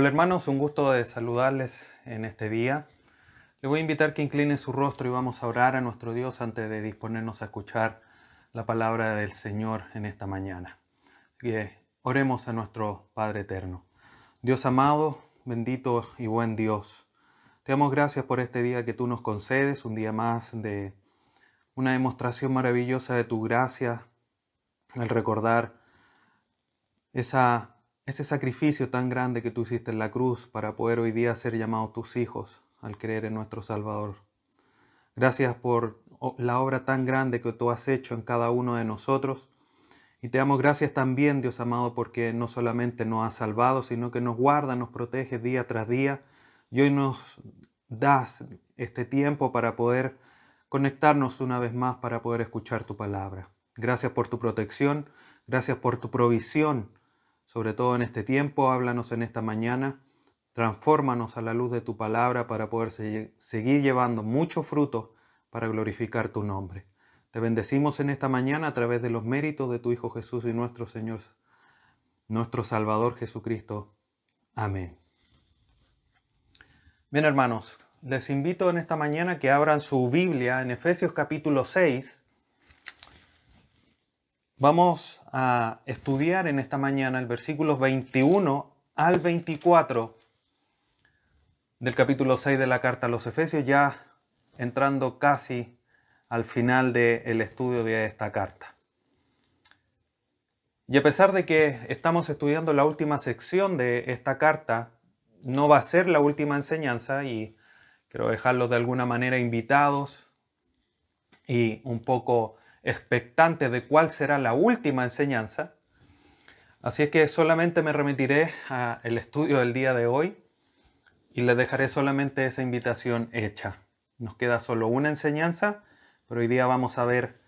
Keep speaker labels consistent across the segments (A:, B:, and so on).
A: Hola hermanos, un gusto de saludarles en este día. Les voy a invitar que incline su rostro y vamos a orar a nuestro Dios antes de disponernos a escuchar la palabra del Señor en esta mañana. Así oremos a nuestro Padre Eterno. Dios amado, bendito y buen Dios, te damos gracias por este día que tú nos concedes, un día más de una demostración maravillosa de tu gracia, el recordar esa ese sacrificio tan grande que tú hiciste en la cruz para poder hoy día ser llamados tus hijos al creer en nuestro Salvador. Gracias por la obra tan grande que tú has hecho en cada uno de nosotros. Y te damos gracias también, Dios amado, porque no solamente nos has salvado, sino que nos guarda, nos protege día tras día. Y hoy nos das este tiempo para poder conectarnos una vez más para poder escuchar tu palabra. Gracias por tu protección, gracias por tu provisión sobre todo en este tiempo, háblanos en esta mañana, transfórmanos a la luz de tu palabra para poder seguir llevando mucho fruto para glorificar tu nombre. Te bendecimos en esta mañana a través de los méritos de tu Hijo Jesús y nuestro Señor, nuestro Salvador Jesucristo. Amén. Bien hermanos, les invito en esta mañana que abran su Biblia en Efesios capítulo 6 Vamos a estudiar en esta mañana el versículo 21 al 24 del capítulo 6 de la carta a los Efesios, ya entrando casi al final del estudio de esta carta. Y a pesar de que estamos estudiando la última sección de esta carta, no va a ser la última enseñanza y quiero dejarlos de alguna manera invitados y un poco expectante de cuál será la última enseñanza. Así es que solamente me remitiré al estudio del día de hoy y les dejaré solamente esa invitación hecha. Nos queda solo una enseñanza, pero hoy día vamos a ver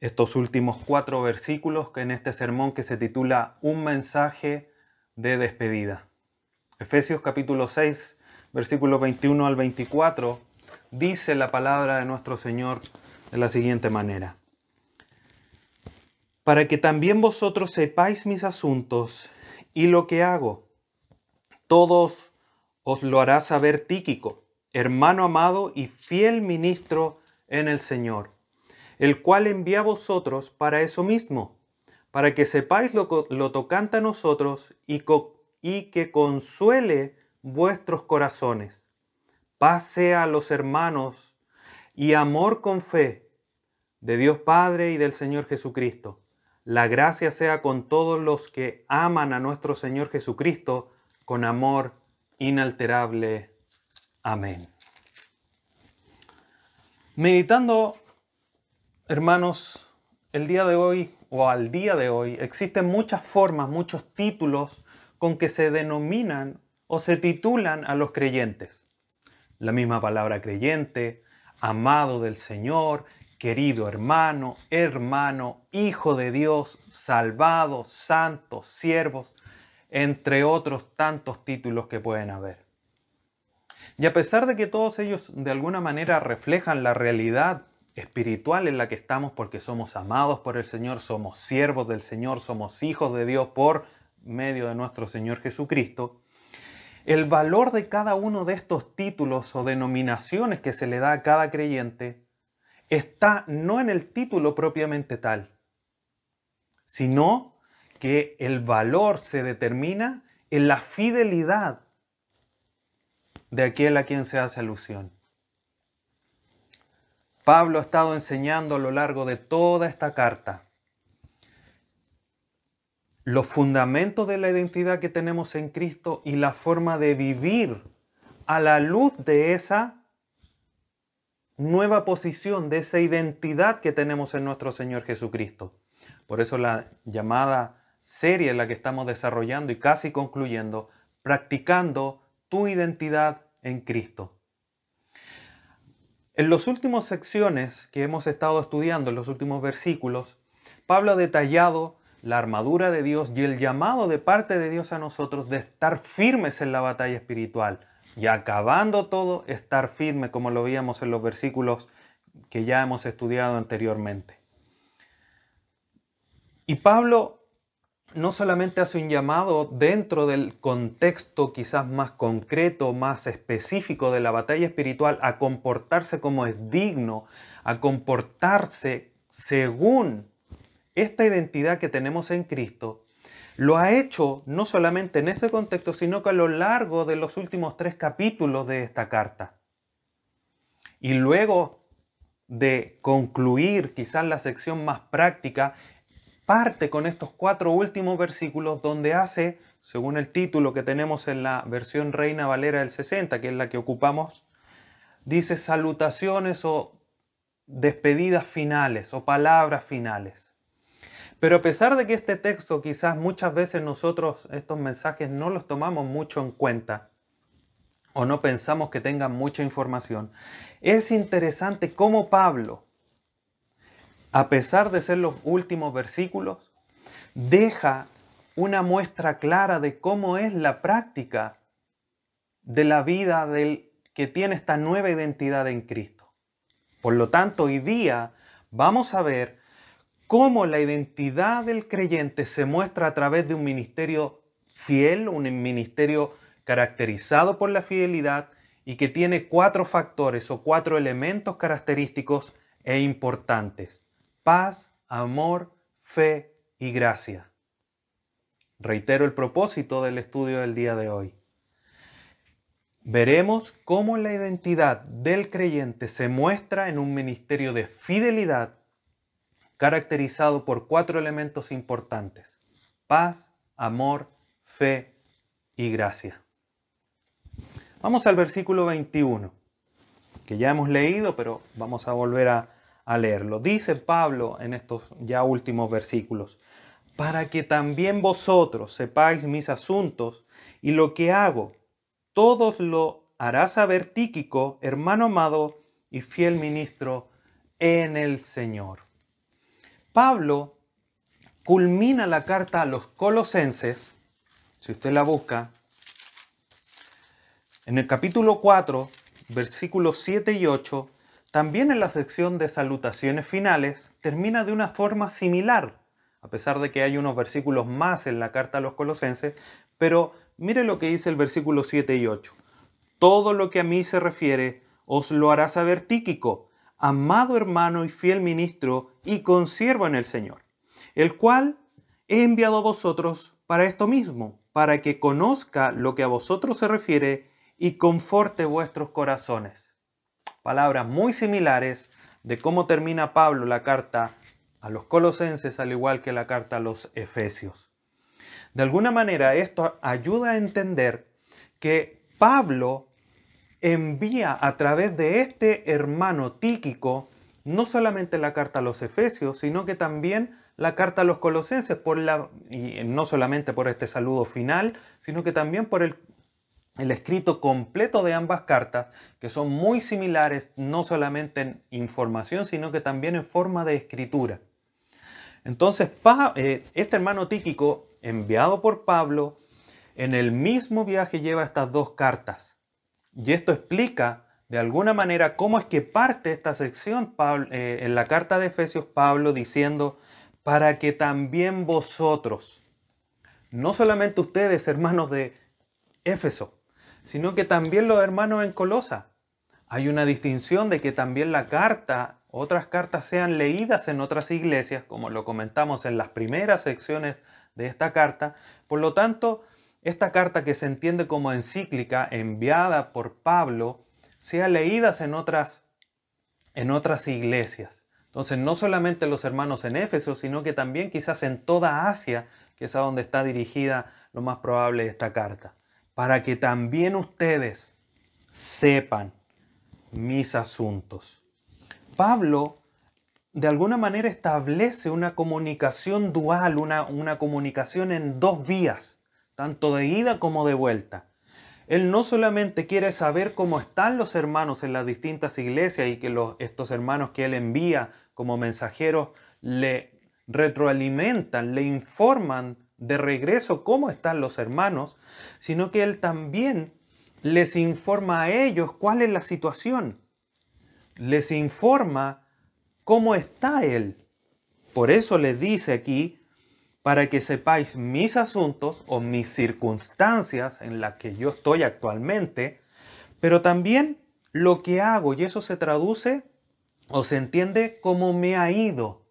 A: estos últimos cuatro versículos en este sermón que se titula Un mensaje de despedida. Efesios capítulo 6, versículo 21 al 24, dice la palabra de nuestro Señor de la siguiente manera para que también vosotros sepáis mis asuntos y lo que hago. Todos os lo hará saber Tíquico, hermano amado y fiel ministro en el Señor, el cual envía a vosotros para eso mismo, para que sepáis lo, lo tocante a nosotros y, y que consuele vuestros corazones. Paz sea a los hermanos y amor con fe de Dios Padre y del Señor Jesucristo la gracia sea con todos los que aman a nuestro Señor Jesucristo con amor inalterable. Amén. Meditando, hermanos, el día de hoy o al día de hoy existen muchas formas, muchos títulos con que se denominan o se titulan a los creyentes. La misma palabra creyente, amado del Señor, querido hermano, hermano, hijo de Dios, salvado, santos, siervos, entre otros tantos títulos que pueden haber. Y a pesar de que todos ellos de alguna manera reflejan la realidad espiritual en la que estamos porque somos amados por el Señor, somos siervos del Señor, somos hijos de Dios por medio de nuestro Señor Jesucristo, el valor de cada uno de estos títulos o denominaciones que se le da a cada creyente está no en el título propiamente tal, sino que el valor se determina en la fidelidad de aquel a quien se hace alusión. Pablo ha estado enseñando a lo largo de toda esta carta los fundamentos de la identidad que tenemos en Cristo y la forma de vivir a la luz de esa nueva posición, de esa identidad que tenemos en nuestro Señor Jesucristo. Por eso la llamada serie en la que estamos desarrollando y casi concluyendo, practicando tu identidad en Cristo. En las últimas secciones que hemos estado estudiando, en los últimos versículos, Pablo ha detallado la armadura de Dios y el llamado de parte de Dios a nosotros de estar firmes en la batalla espiritual, y acabando todo, estar firme, como lo veíamos en los versículos que ya hemos estudiado anteriormente. Y Pablo no solamente hace un llamado dentro del contexto quizás más concreto, más específico de la batalla espiritual, a comportarse como es digno, a comportarse según esta identidad que tenemos en Cristo, lo ha hecho no solamente en este contexto, sino que a lo largo de los últimos tres capítulos de esta carta. Y luego de concluir quizás la sección más práctica, parte con estos cuatro últimos versículos donde hace, según el título que tenemos en la versión Reina Valera del 60, que es la que ocupamos, dice salutaciones o despedidas finales o palabras finales. Pero a pesar de que este texto quizás muchas veces nosotros estos mensajes no los tomamos mucho en cuenta o no pensamos que tengan mucha información, es interesante cómo Pablo, a pesar de ser los últimos versículos, deja una muestra clara de cómo es la práctica de la vida del que tiene esta nueva identidad en Cristo. Por lo tanto, hoy día vamos a ver cómo la identidad del creyente se muestra a través de un ministerio fiel, un ministerio caracterizado por la fidelidad y que tiene cuatro factores o cuatro elementos característicos e importantes. Paz, amor, fe y gracia. Reitero el propósito del estudio del día de hoy. Veremos cómo la identidad del creyente se muestra en un ministerio de fidelidad caracterizado por cuatro elementos importantes. Paz, amor, fe y gracia. Vamos al versículo 21, que ya hemos leído, pero vamos a volver a, leerlo. Dice Pablo en estos ya últimos versículos, para que también vosotros sepáis mis asuntos y lo que hago, todos lo hará saber Tíquico, hermano amado y fiel ministro en el Señor. Pablo culmina la carta a los colosenses, si usted la busca, en el capítulo 4, versículos 7 y 8, también en la sección de salutaciones finales, termina de una forma similar, a pesar de que hay unos versículos más en la carta a los colosenses, pero mire lo que dice el versículo 7 y 8. Todo lo que a mí se refiere os lo hará saber Tíquico, amado hermano y fiel ministro y consiervo en el Señor, el cual he enviado a vosotros para esto mismo, para que conozca lo que a vosotros se refiere y conforte vuestros corazones. Palabras muy similares de cómo termina Pablo la carta a los colosenses al igual que la carta a los efesios. De alguna manera esto ayuda a entender que Pablo envía a través de este hermano Tíquico no solamente la carta a los Efesios, sino que también la carta a los Colosenses, por la, y no solamente por este saludo final, sino que también por el, el escrito completo de ambas cartas, que son muy similares no solamente en información, sino que también en forma de escritura. Entonces, eh, este hermano Tíquico, enviado por Pablo, en el mismo viaje lleva estas dos cartas. Y esto explica de alguna manera cómo es que parte esta sección eh, en la carta de Efesios Pablo diciendo, para que también vosotros, no solamente ustedes hermanos de Éfeso, sino que también los hermanos en Colosa. Hay una distinción de que también la carta, otras cartas sean leídas en otras iglesias, como lo comentamos en las primeras secciones de esta carta. Por lo tanto, esta carta que se entiende como encíclica enviada por Pablo sea leída en otras, en otras iglesias. Entonces, no solamente los hermanos en Éfeso, sino que también quizás en toda Asia, que es a donde está dirigida lo más probable esta carta, para que también ustedes sepan mis asuntos. Pablo de alguna manera establece una comunicación dual, una, una comunicación en dos vías tanto de ida como de vuelta. Él no solamente quiere saber cómo están los hermanos en las distintas iglesias y que estos hermanos que él envía como mensajeros le retroalimentan, le informan de regreso cómo están los hermanos, sino que él también les informa a ellos cuál es la situación. Les informa cómo está él. Por eso le dice aquí para que sepáis mis asuntos o mis circunstancias en las que yo estoy actualmente, pero también lo que hago, y eso se traduce o se entiende como me ha ido.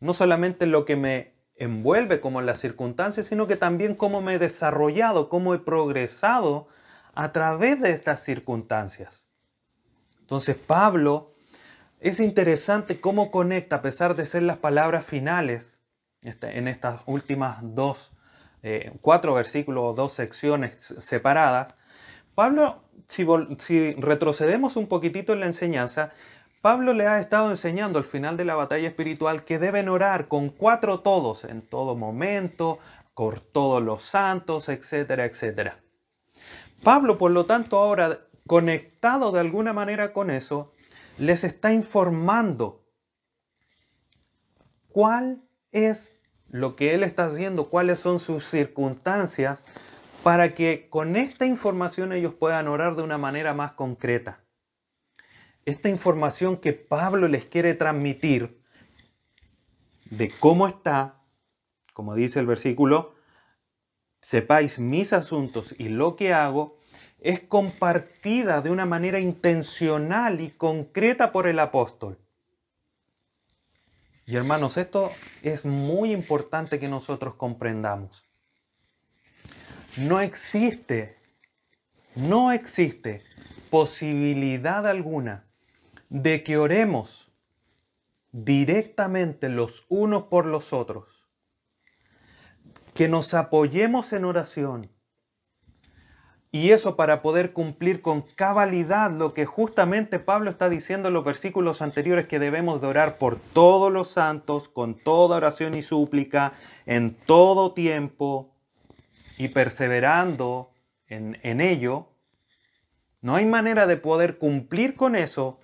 A: No solamente lo que me envuelve como las circunstancias, sino que también cómo me he desarrollado, cómo he progresado a través de estas circunstancias. Entonces Pablo es interesante cómo conecta, a pesar de ser las palabras finales, en estas últimas dos, eh, cuatro versículos dos secciones separadas, Pablo, si, si retrocedemos un poquitito en la enseñanza, Pablo le ha estado enseñando al final de la batalla espiritual que deben orar con cuatro todos en todo momento, por todos los santos, etcétera, etcétera. Pablo, por lo tanto, ahora conectado de alguna manera con eso, les está informando cuál es lo que él está haciendo, cuáles son sus circunstancias, para que con esta información ellos puedan orar de una manera más concreta esta información que Pablo les quiere transmitir de cómo está, como dice el versículo, sepáis mis asuntos y lo que hago, es compartida de una manera intencional y concreta por el apóstol. Y hermanos, esto es muy importante que nosotros comprendamos. No existe, no existe posibilidad alguna de que oremos directamente los unos por los otros, que nos apoyemos en oración, y eso para poder cumplir con cabalidad lo que justamente Pablo está diciendo en los versículos anteriores que debemos de orar por todos los santos, con toda oración y súplica, en todo tiempo y perseverando en, en ello. No hay manera de poder cumplir con eso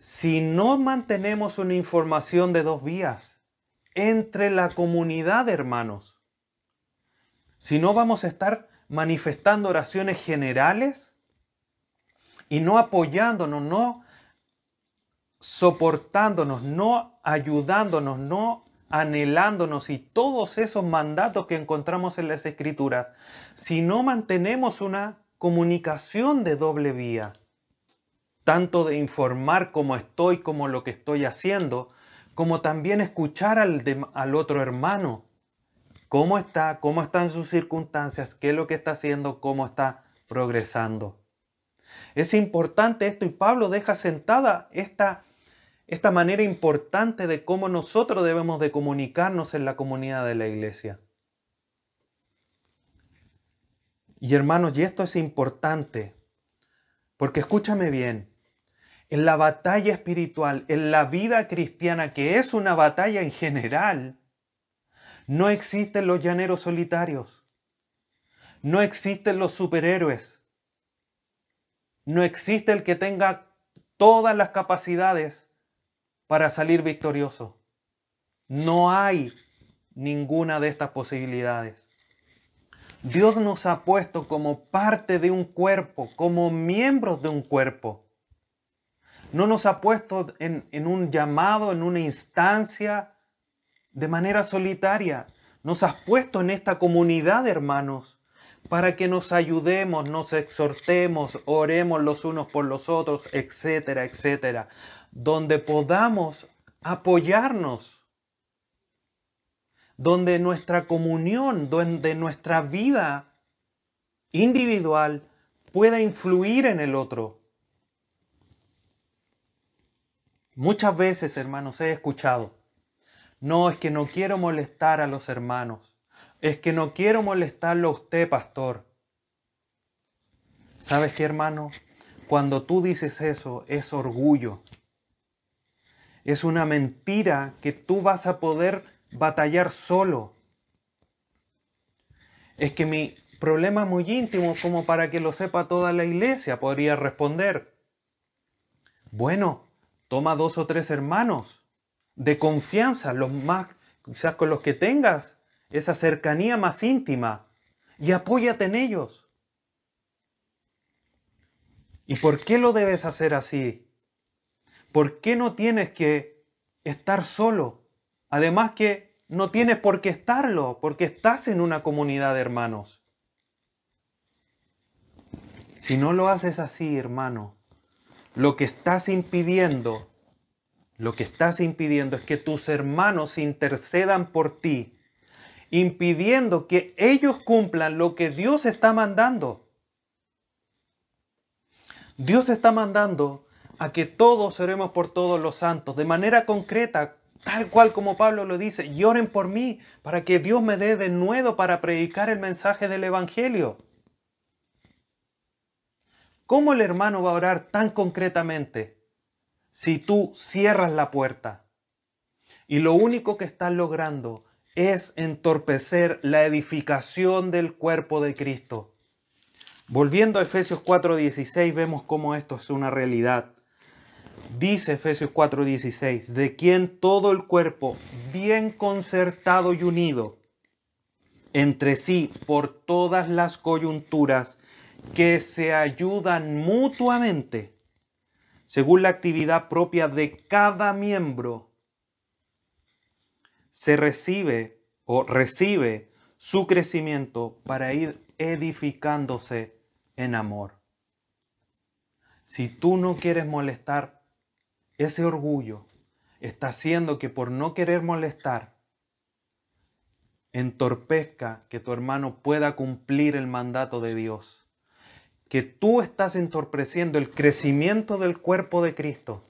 A: si no mantenemos una información de dos vías entre la comunidad, hermanos, si no vamos a estar manifestando oraciones generales y no apoyándonos, no soportándonos, no ayudándonos, no anhelándonos y todos esos mandatos que encontramos en las escrituras, si no mantenemos una comunicación de doble vía, tanto de informar cómo estoy, como lo que estoy haciendo, como también escuchar al, al otro hermano, cómo está, cómo están sus circunstancias, qué es lo que está haciendo, cómo está progresando. Es importante esto y Pablo deja sentada esta, esta manera importante de cómo nosotros debemos de comunicarnos en la comunidad de la iglesia. Y hermanos, y esto es importante, porque escúchame bien, en la batalla espiritual, en la vida cristiana, que es una batalla en general, no existen los llaneros solitarios, no existen los superhéroes, no existe el que tenga todas las capacidades para salir victorioso. No hay ninguna de estas posibilidades. Dios nos ha puesto como parte de un cuerpo, como miembros de un cuerpo no nos ha puesto en, un llamado, en una instancia de manera solitaria. Nos has puesto en esta comunidad, hermanos, para que nos ayudemos, nos exhortemos, oremos los unos por los otros, etcétera, etcétera, donde podamos apoyarnos, donde nuestra comunión, donde nuestra vida individual pueda influir en el otro. Muchas veces, hermanos, he escuchado, no es que no quiero molestar a los hermanos, es que no quiero molestarlo a usted, pastor. ¿Sabes qué, hermano? Cuando tú dices eso, es orgullo. Es una mentira que tú vas a poder batallar solo. Es que mi problema es muy íntimo como para que lo sepa toda la iglesia, podría responder. Bueno, Toma dos o tres hermanos de confianza, los más, quizás con los que tengas esa cercanía más íntima, y apóyate en ellos. ¿Y por qué lo debes hacer así? ¿Por qué no tienes que estar solo? Además que no tienes por qué estarlo, porque estás en una comunidad de hermanos. Si no lo haces así, hermano, lo que estás impidiendo, lo que estás impidiendo es que tus hermanos intercedan por ti, impidiendo que ellos cumplan lo que Dios está mandando. Dios está mandando a que todos oremos por todos los santos, de manera concreta, tal cual como Pablo lo dice, y oren por mí para que Dios me dé de nuevo para predicar el mensaje del Evangelio. ¿Cómo el hermano va a orar tan concretamente si tú cierras la puerta? Y lo único que estás logrando es entorpecer la edificación del cuerpo de Cristo. Volviendo a Efesios 4:16 vemos cómo esto es una realidad. Dice Efesios 4:16, de quien todo el cuerpo, bien concertado y unido entre sí por todas las coyunturas, que se ayudan mutuamente según la actividad propia de cada miembro, se recibe o recibe su crecimiento para ir edificándose en amor. Si tú no quieres molestar ese orgullo está haciendo que por no querer molestar, entorpezca que tu hermano pueda cumplir el mandato de Dios. Que tú estás entorpeciendo el crecimiento del cuerpo de Cristo.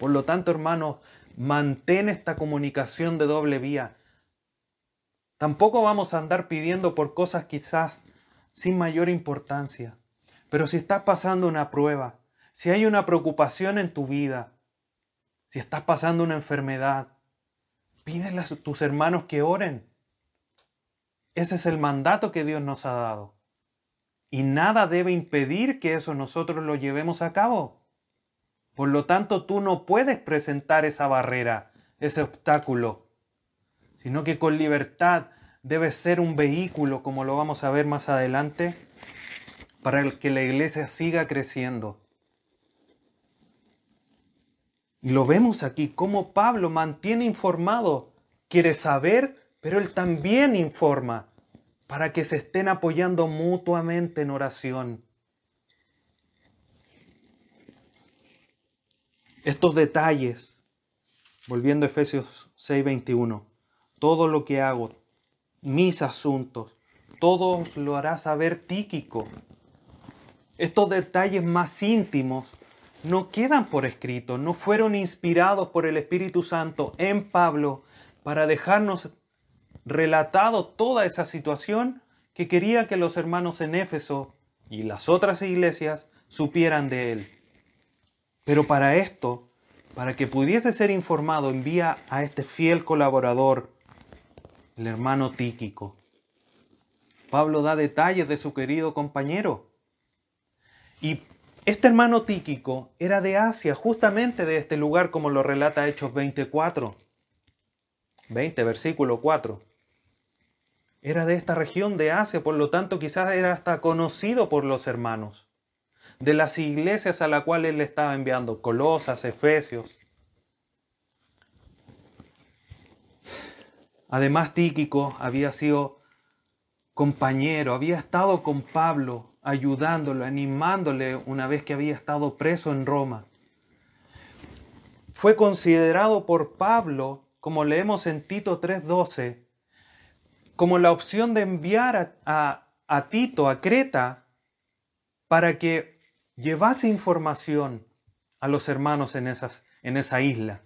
A: Por lo tanto, hermano, mantén esta comunicación de doble vía. Tampoco vamos a andar pidiendo por cosas quizás sin mayor importancia. Pero si estás pasando una prueba, si hay una preocupación en tu vida, si estás pasando una enfermedad, pídele a tus hermanos que oren. Ese es el mandato que Dios nos ha dado. Y nada debe impedir que eso nosotros lo llevemos a cabo. Por lo tanto, tú no puedes presentar esa barrera, ese obstáculo, sino que con libertad debes ser un vehículo, como lo vamos a ver más adelante, para que la iglesia siga creciendo. Y lo vemos aquí, cómo Pablo mantiene informado, quiere saber, pero él también informa para que se estén apoyando mutuamente en oración. Estos detalles, volviendo a Efesios 6:21, todo lo que hago, mis asuntos, todos lo hará saber Tíquico. Estos detalles más íntimos no quedan por escrito, no fueron inspirados por el Espíritu Santo en Pablo para dejarnos relatado toda esa situación que quería que los hermanos en Éfeso y las otras iglesias supieran de él. Pero para esto, para que pudiese ser informado, envía a este fiel colaborador, el hermano Tíquico. Pablo da detalles de su querido compañero. Y este hermano Tíquico era de Asia, justamente de este lugar, como lo relata Hechos 24. 20, versículo 4. Era de esta región de Asia, por lo tanto quizás era hasta conocido por los hermanos, de las iglesias a la cual él le estaba enviando, Colosas, Efesios. Además, Tíquico había sido compañero, había estado con Pablo ayudándolo, animándole una vez que había estado preso en Roma. Fue considerado por Pablo, como leemos en Tito 3:12, como la opción de enviar a, Tito a Creta para que llevase información a los hermanos en esa isla.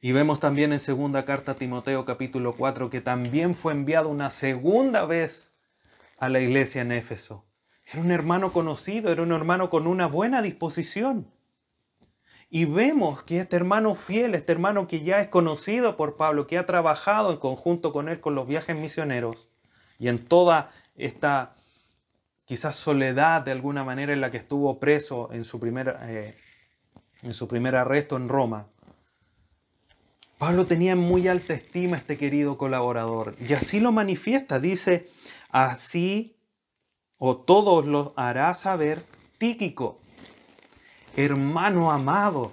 A: Y vemos también en segunda carta a Timoteo capítulo 4 que también fue enviado una segunda vez a la iglesia en Éfeso. Era un hermano conocido, era un hermano con una buena disposición. Y vemos que este hermano fiel, este hermano que ya es conocido por Pablo, que ha trabajado en conjunto con él con los viajes misioneros y en toda esta quizás soledad de alguna manera en la que estuvo preso en su primer, eh, en su primer arresto en Roma. Pablo tenía en muy alta estima a este querido colaborador y así lo manifiesta. Dice, Así o todos lo hará saber Tíquico, hermano amado.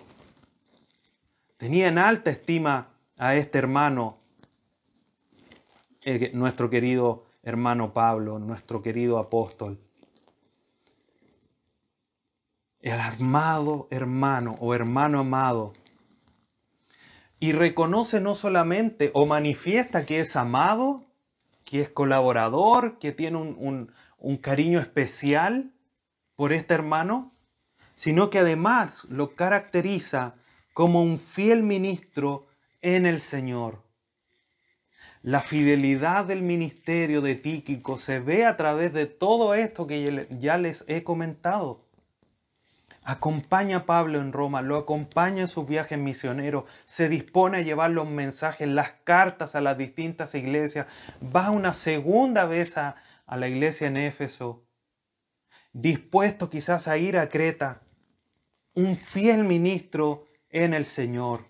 A: tenía en alta estima a este hermano, eh, nuestro querido hermano Pablo, nuestro querido apóstol. El armado hermano o hermano amado. Y reconoce no solamente o manifiesta que es amado, que es colaborador, que tiene un, un cariño especial por este hermano, sino que además lo caracteriza como un fiel ministro en el Señor. La fidelidad del ministerio de Tíquico se ve a través de todo esto que ya les he comentado. Acompaña a Pablo en Roma, lo acompaña en sus viajes misioneros, se dispone a llevar los mensajes, las cartas a las distintas iglesias, va una segunda vez a, a la iglesia en Éfeso, dispuesto quizás a ir a Creta, un fiel ministro en el Señor.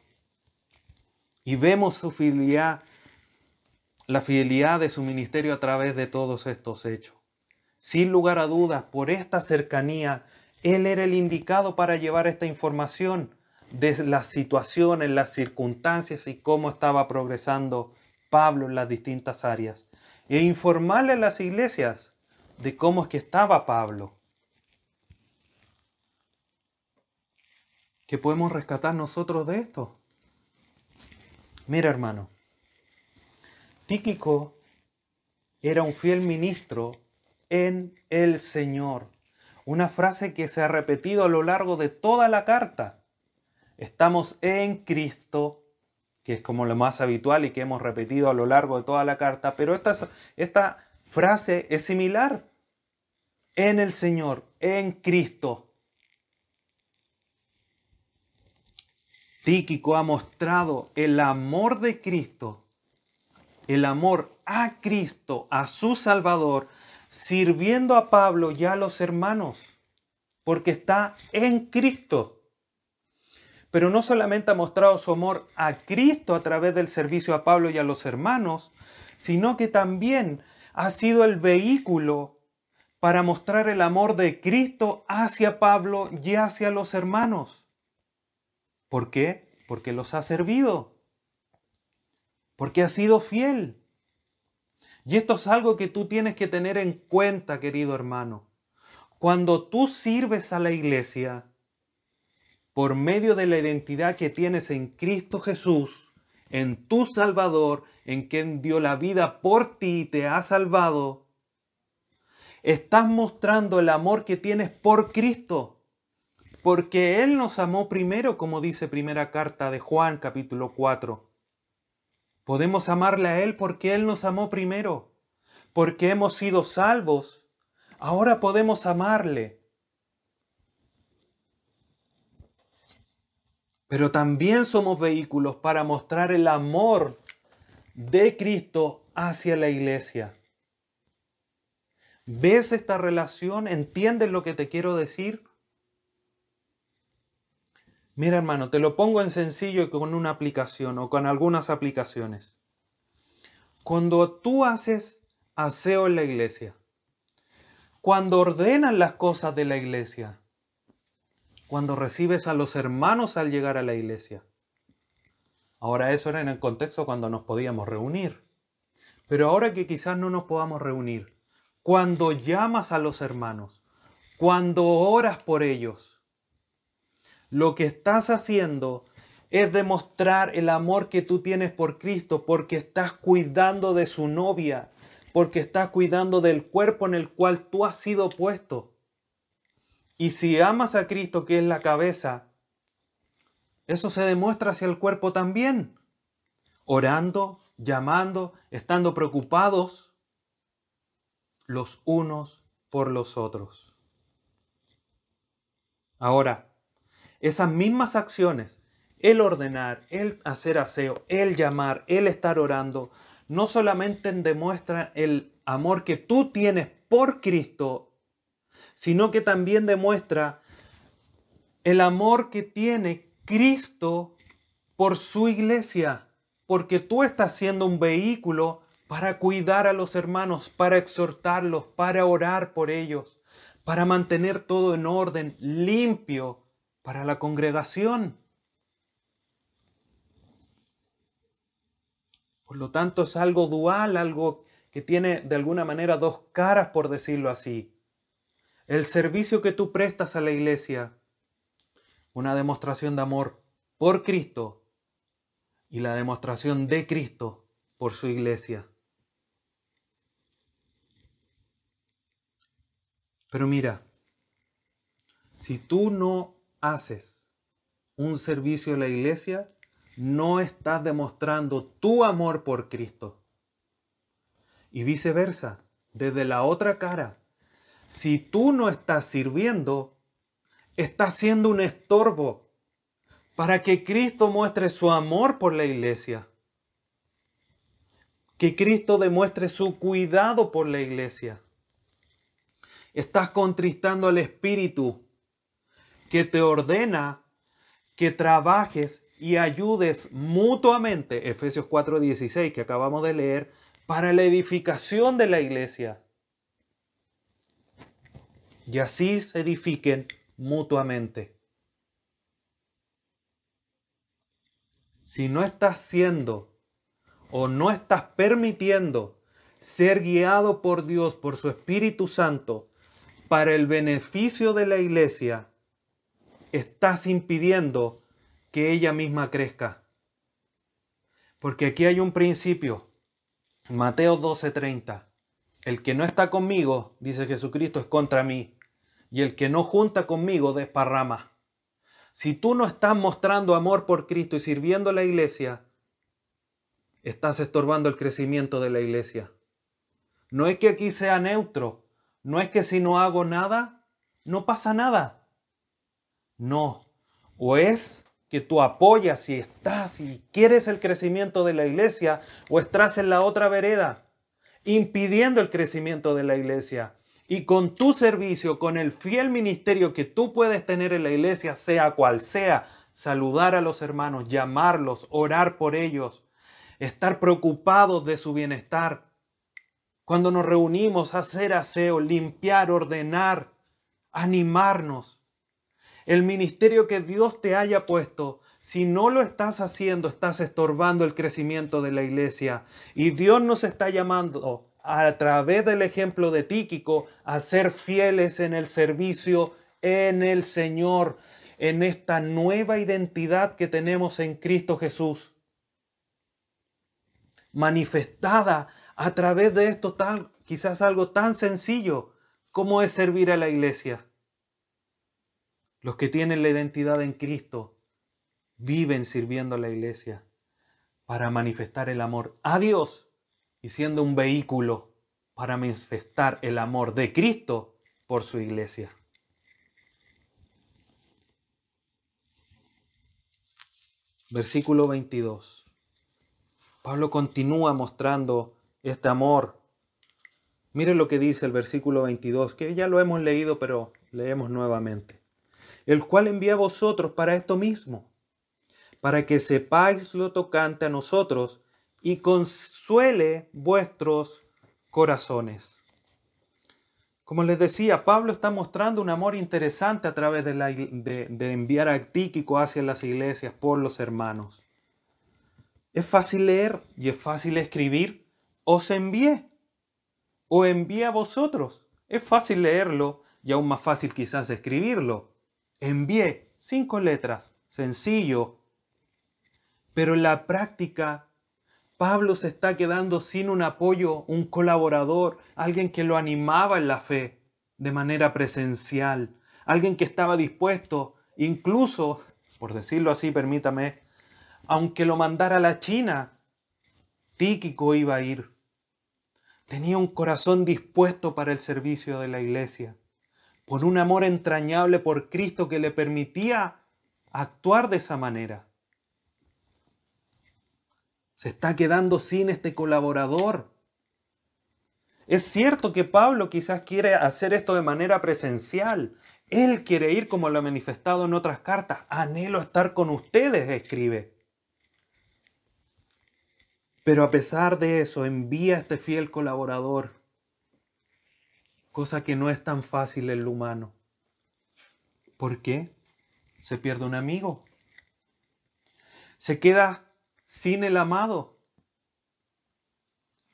A: Y vemos su fidelidad, la fidelidad de su ministerio a través de todos estos hechos. Sin lugar a dudas, por esta cercanía, Él era el indicado para llevar esta información de las situaciones, las circunstancias y cómo estaba progresando Pablo en las distintas áreas. E informarle a las iglesias de cómo es que estaba Pablo. ¿Qué podemos rescatar nosotros de esto? Mira, hermano, Tíquico era un fiel ministro en el Señor. Una frase que se ha repetido a lo largo de toda la carta. Estamos en Cristo, que es como lo más habitual y que hemos repetido a lo largo de toda la carta, pero esta, esta frase es similar. En el Señor, en Cristo. Tíquico ha mostrado el amor de Cristo, el amor a Cristo, a su Salvador, sirviendo a Pablo y a los hermanos, porque está en Cristo. Pero no solamente ha mostrado su amor a Cristo a través del servicio a Pablo y a los hermanos, sino que también ha sido el vehículo para mostrar el amor de Cristo hacia Pablo y hacia los hermanos. ¿Por qué? Porque los ha servido. Porque ha sido fiel. Y esto es algo que tú tienes que tener en cuenta, querido hermano. Cuando tú sirves a la iglesia, por medio de la identidad que tienes en Cristo Jesús, en tu Salvador, en quien dio la vida por ti y te ha salvado, estás mostrando el amor que tienes por Cristo porque Él nos amó primero, como dice primera carta de Juan capítulo 4. Podemos amarle a Él porque Él nos amó primero, porque hemos sido salvos. Ahora podemos amarle. Pero también somos vehículos para mostrar el amor de Cristo hacia la iglesia. ¿Ves esta relación? ¿Entiendes lo que te quiero decir? Mira hermano, te lo pongo en sencillo con una aplicación o con algunas aplicaciones. Cuando tú haces aseo en la iglesia, cuando ordenas las cosas de la iglesia, cuando recibes a los hermanos al llegar a la iglesia. Ahora eso era en el contexto cuando nos podíamos reunir. Pero ahora que quizás no nos podamos reunir, cuando llamas a los hermanos, cuando oras por ellos, lo que estás haciendo es demostrar el amor que tú tienes por Cristo porque estás cuidando de su novia, porque estás cuidando del cuerpo en el cual tú has sido puesto. Y si amas a Cristo, que es la cabeza, eso se demuestra hacia el cuerpo también. Orando, llamando, estando preocupados los unos por los otros. Ahora, esas mismas acciones, el ordenar, el hacer aseo, el llamar, el estar orando, no solamente demuestran el amor que tú tienes por Cristo, sino que también demuestra el amor que tiene Cristo por su iglesia, porque tú estás siendo un vehículo para cuidar a los hermanos, para exhortarlos, para orar por ellos, para mantener todo en orden, limpio, para la congregación. Por lo tanto, es algo dual, algo que tiene de alguna manera dos caras, por decirlo así. El servicio que tú prestas a la iglesia, una demostración de amor por Cristo y la demostración de Cristo por su iglesia. Pero mira, si tú no haces un servicio a la iglesia, no estás demostrando tu amor por Cristo. Y viceversa, desde la otra cara, si tú no estás sirviendo, estás siendo un estorbo para que Cristo muestre su amor por la iglesia. Que Cristo demuestre su cuidado por la iglesia. Estás contristando al Espíritu que te ordena que trabajes y ayudes mutuamente, Efesios 4:16 que acabamos de leer, para la edificación de la iglesia. Y así se edifiquen mutuamente. Si no estás siendo o no estás permitiendo ser guiado por Dios, por su Espíritu Santo, para el beneficio de la iglesia, estás impidiendo que ella misma crezca. Porque aquí hay un principio. Mateo 12:30. El que no está conmigo, dice Jesucristo, es contra mí. Y el que no junta conmigo desparrama. Si tú no estás mostrando amor por Cristo y sirviendo a la iglesia, estás estorbando el crecimiento de la iglesia. No es que aquí sea neutro, no es que si no hago nada, no pasa nada. No, o es que tú apoyas y estás y quieres el crecimiento de la iglesia, o estás en la otra vereda, impidiendo el crecimiento de la iglesia. Y con tu servicio, con el fiel ministerio que tú puedes tener en la iglesia, sea cual sea, saludar a los hermanos, llamarlos, orar por ellos, estar preocupados de su bienestar. Cuando nos reunimos, hacer aseo, limpiar, ordenar, animarnos. El ministerio que Dios te haya puesto, si no lo estás haciendo, estás estorbando el crecimiento de la iglesia. Y Dios nos está llamando a través del ejemplo de Tíquico a ser fieles en el servicio en el Señor, en esta nueva identidad que tenemos en Cristo Jesús. Manifestada a través de esto tal, quizás algo tan sencillo como es servir a la iglesia. Los que tienen la identidad en Cristo viven sirviendo a la iglesia para manifestar el amor a Dios y siendo un vehículo para manifestar el amor de Cristo por su iglesia. Versículo 22. Pablo continúa mostrando este amor. Mire lo que dice el versículo 22, que ya lo hemos leído, pero leemos nuevamente el cual envía a vosotros para esto mismo, para que sepáis lo tocante a nosotros y consuele vuestros corazones. Como les decía, Pablo está mostrando un amor interesante a través de, la, de, enviar a Tíquico hacia las iglesias por los hermanos. Es fácil leer y es fácil escribir. Os envié o envía a vosotros. Es fácil leerlo y aún más fácil quizás escribirlo envié cinco letras, sencillo. Pero en la práctica, Pablo se está quedando sin un apoyo, un colaborador, alguien que lo animaba en la fe de manera presencial, alguien que estaba dispuesto, incluso, por decirlo así, permítame, aunque lo mandara a la China, Tíquico iba a ir. Tenía un corazón dispuesto para el servicio de la iglesia por un amor entrañable por Cristo que le permitía actuar de esa manera. Se está quedando sin este colaborador. Es cierto que Pablo quizás quiere hacer esto de manera presencial. Él quiere ir como lo ha manifestado en otras cartas. Anhelo estar con ustedes, escribe. Pero a pesar de eso, envía a este fiel colaborador cosa que no es tan fácil en lo humano. ¿Por qué? Se pierde un amigo. Se queda sin el amado.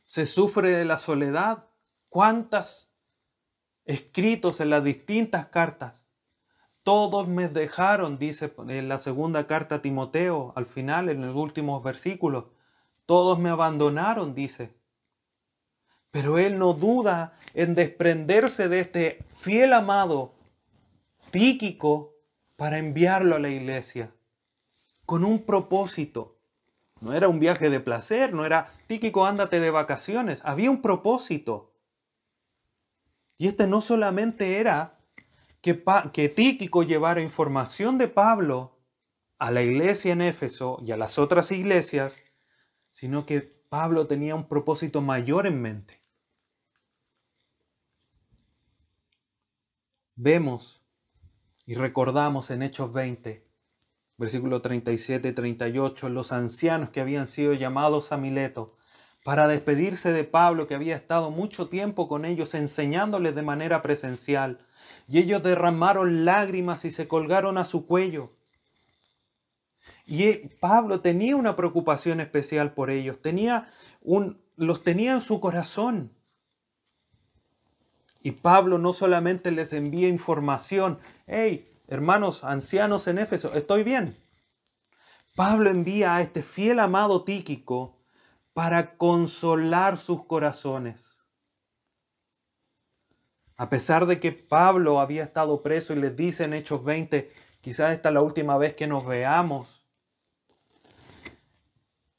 A: se sufre de la soledad. ¿Cuántas escritos en las distintas cartas? Todos me dejaron, dice en la segunda carta a Timoteo, al final, en los últimos versículos. Todos me abandonaron, dice. Pero él no duda en desprenderse de este fiel amado Tíquico para enviarlo a la iglesia con un propósito. No era un viaje de placer, no era Tíquico, ándate de vacaciones. Había un propósito. Y este no solamente era que, Tíquico llevara información de Pablo a la iglesia en Éfeso y a las otras iglesias, sino que Pablo tenía un propósito mayor en mente. Vemos y recordamos en Hechos 20, versículo 37 y 38, los ancianos que habían sido llamados a Mileto para despedirse de Pablo que había estado mucho tiempo con ellos enseñándoles de manera presencial. Y ellos derramaron lágrimas y se colgaron a su cuello. Y Pablo tenía una preocupación especial por ellos, tenía un, los tenía en su corazón. Y Pablo no solamente les envía información, hey, hermanos ancianos en Éfeso, estoy bien. Pablo envía a este fiel amado Tíquico para consolar sus corazones. A pesar de que Pablo había estado preso y les dice en Hechos 20, quizás esta es la última vez que nos veamos.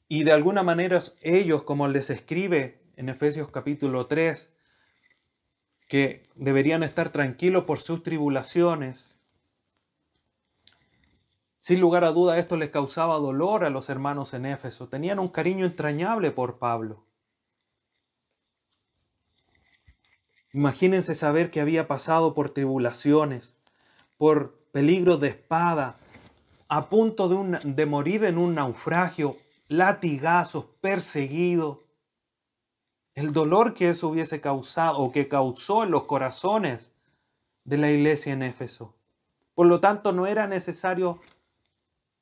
A: Y de alguna manera ellos, como les escribe en Efesios capítulo 3, que deberían estar tranquilos por sus tribulaciones. Sin lugar a duda esto les causaba dolor a los hermanos en Éfeso. Tenían un cariño entrañable por Pablo. Imagínense saber que había pasado por tribulaciones, por peligros de espada, a punto de, de morir en un naufragio, latigazos, perseguido el dolor que eso hubiese causado o que causó en los corazones de la iglesia en Éfeso. Por lo tanto, no era necesario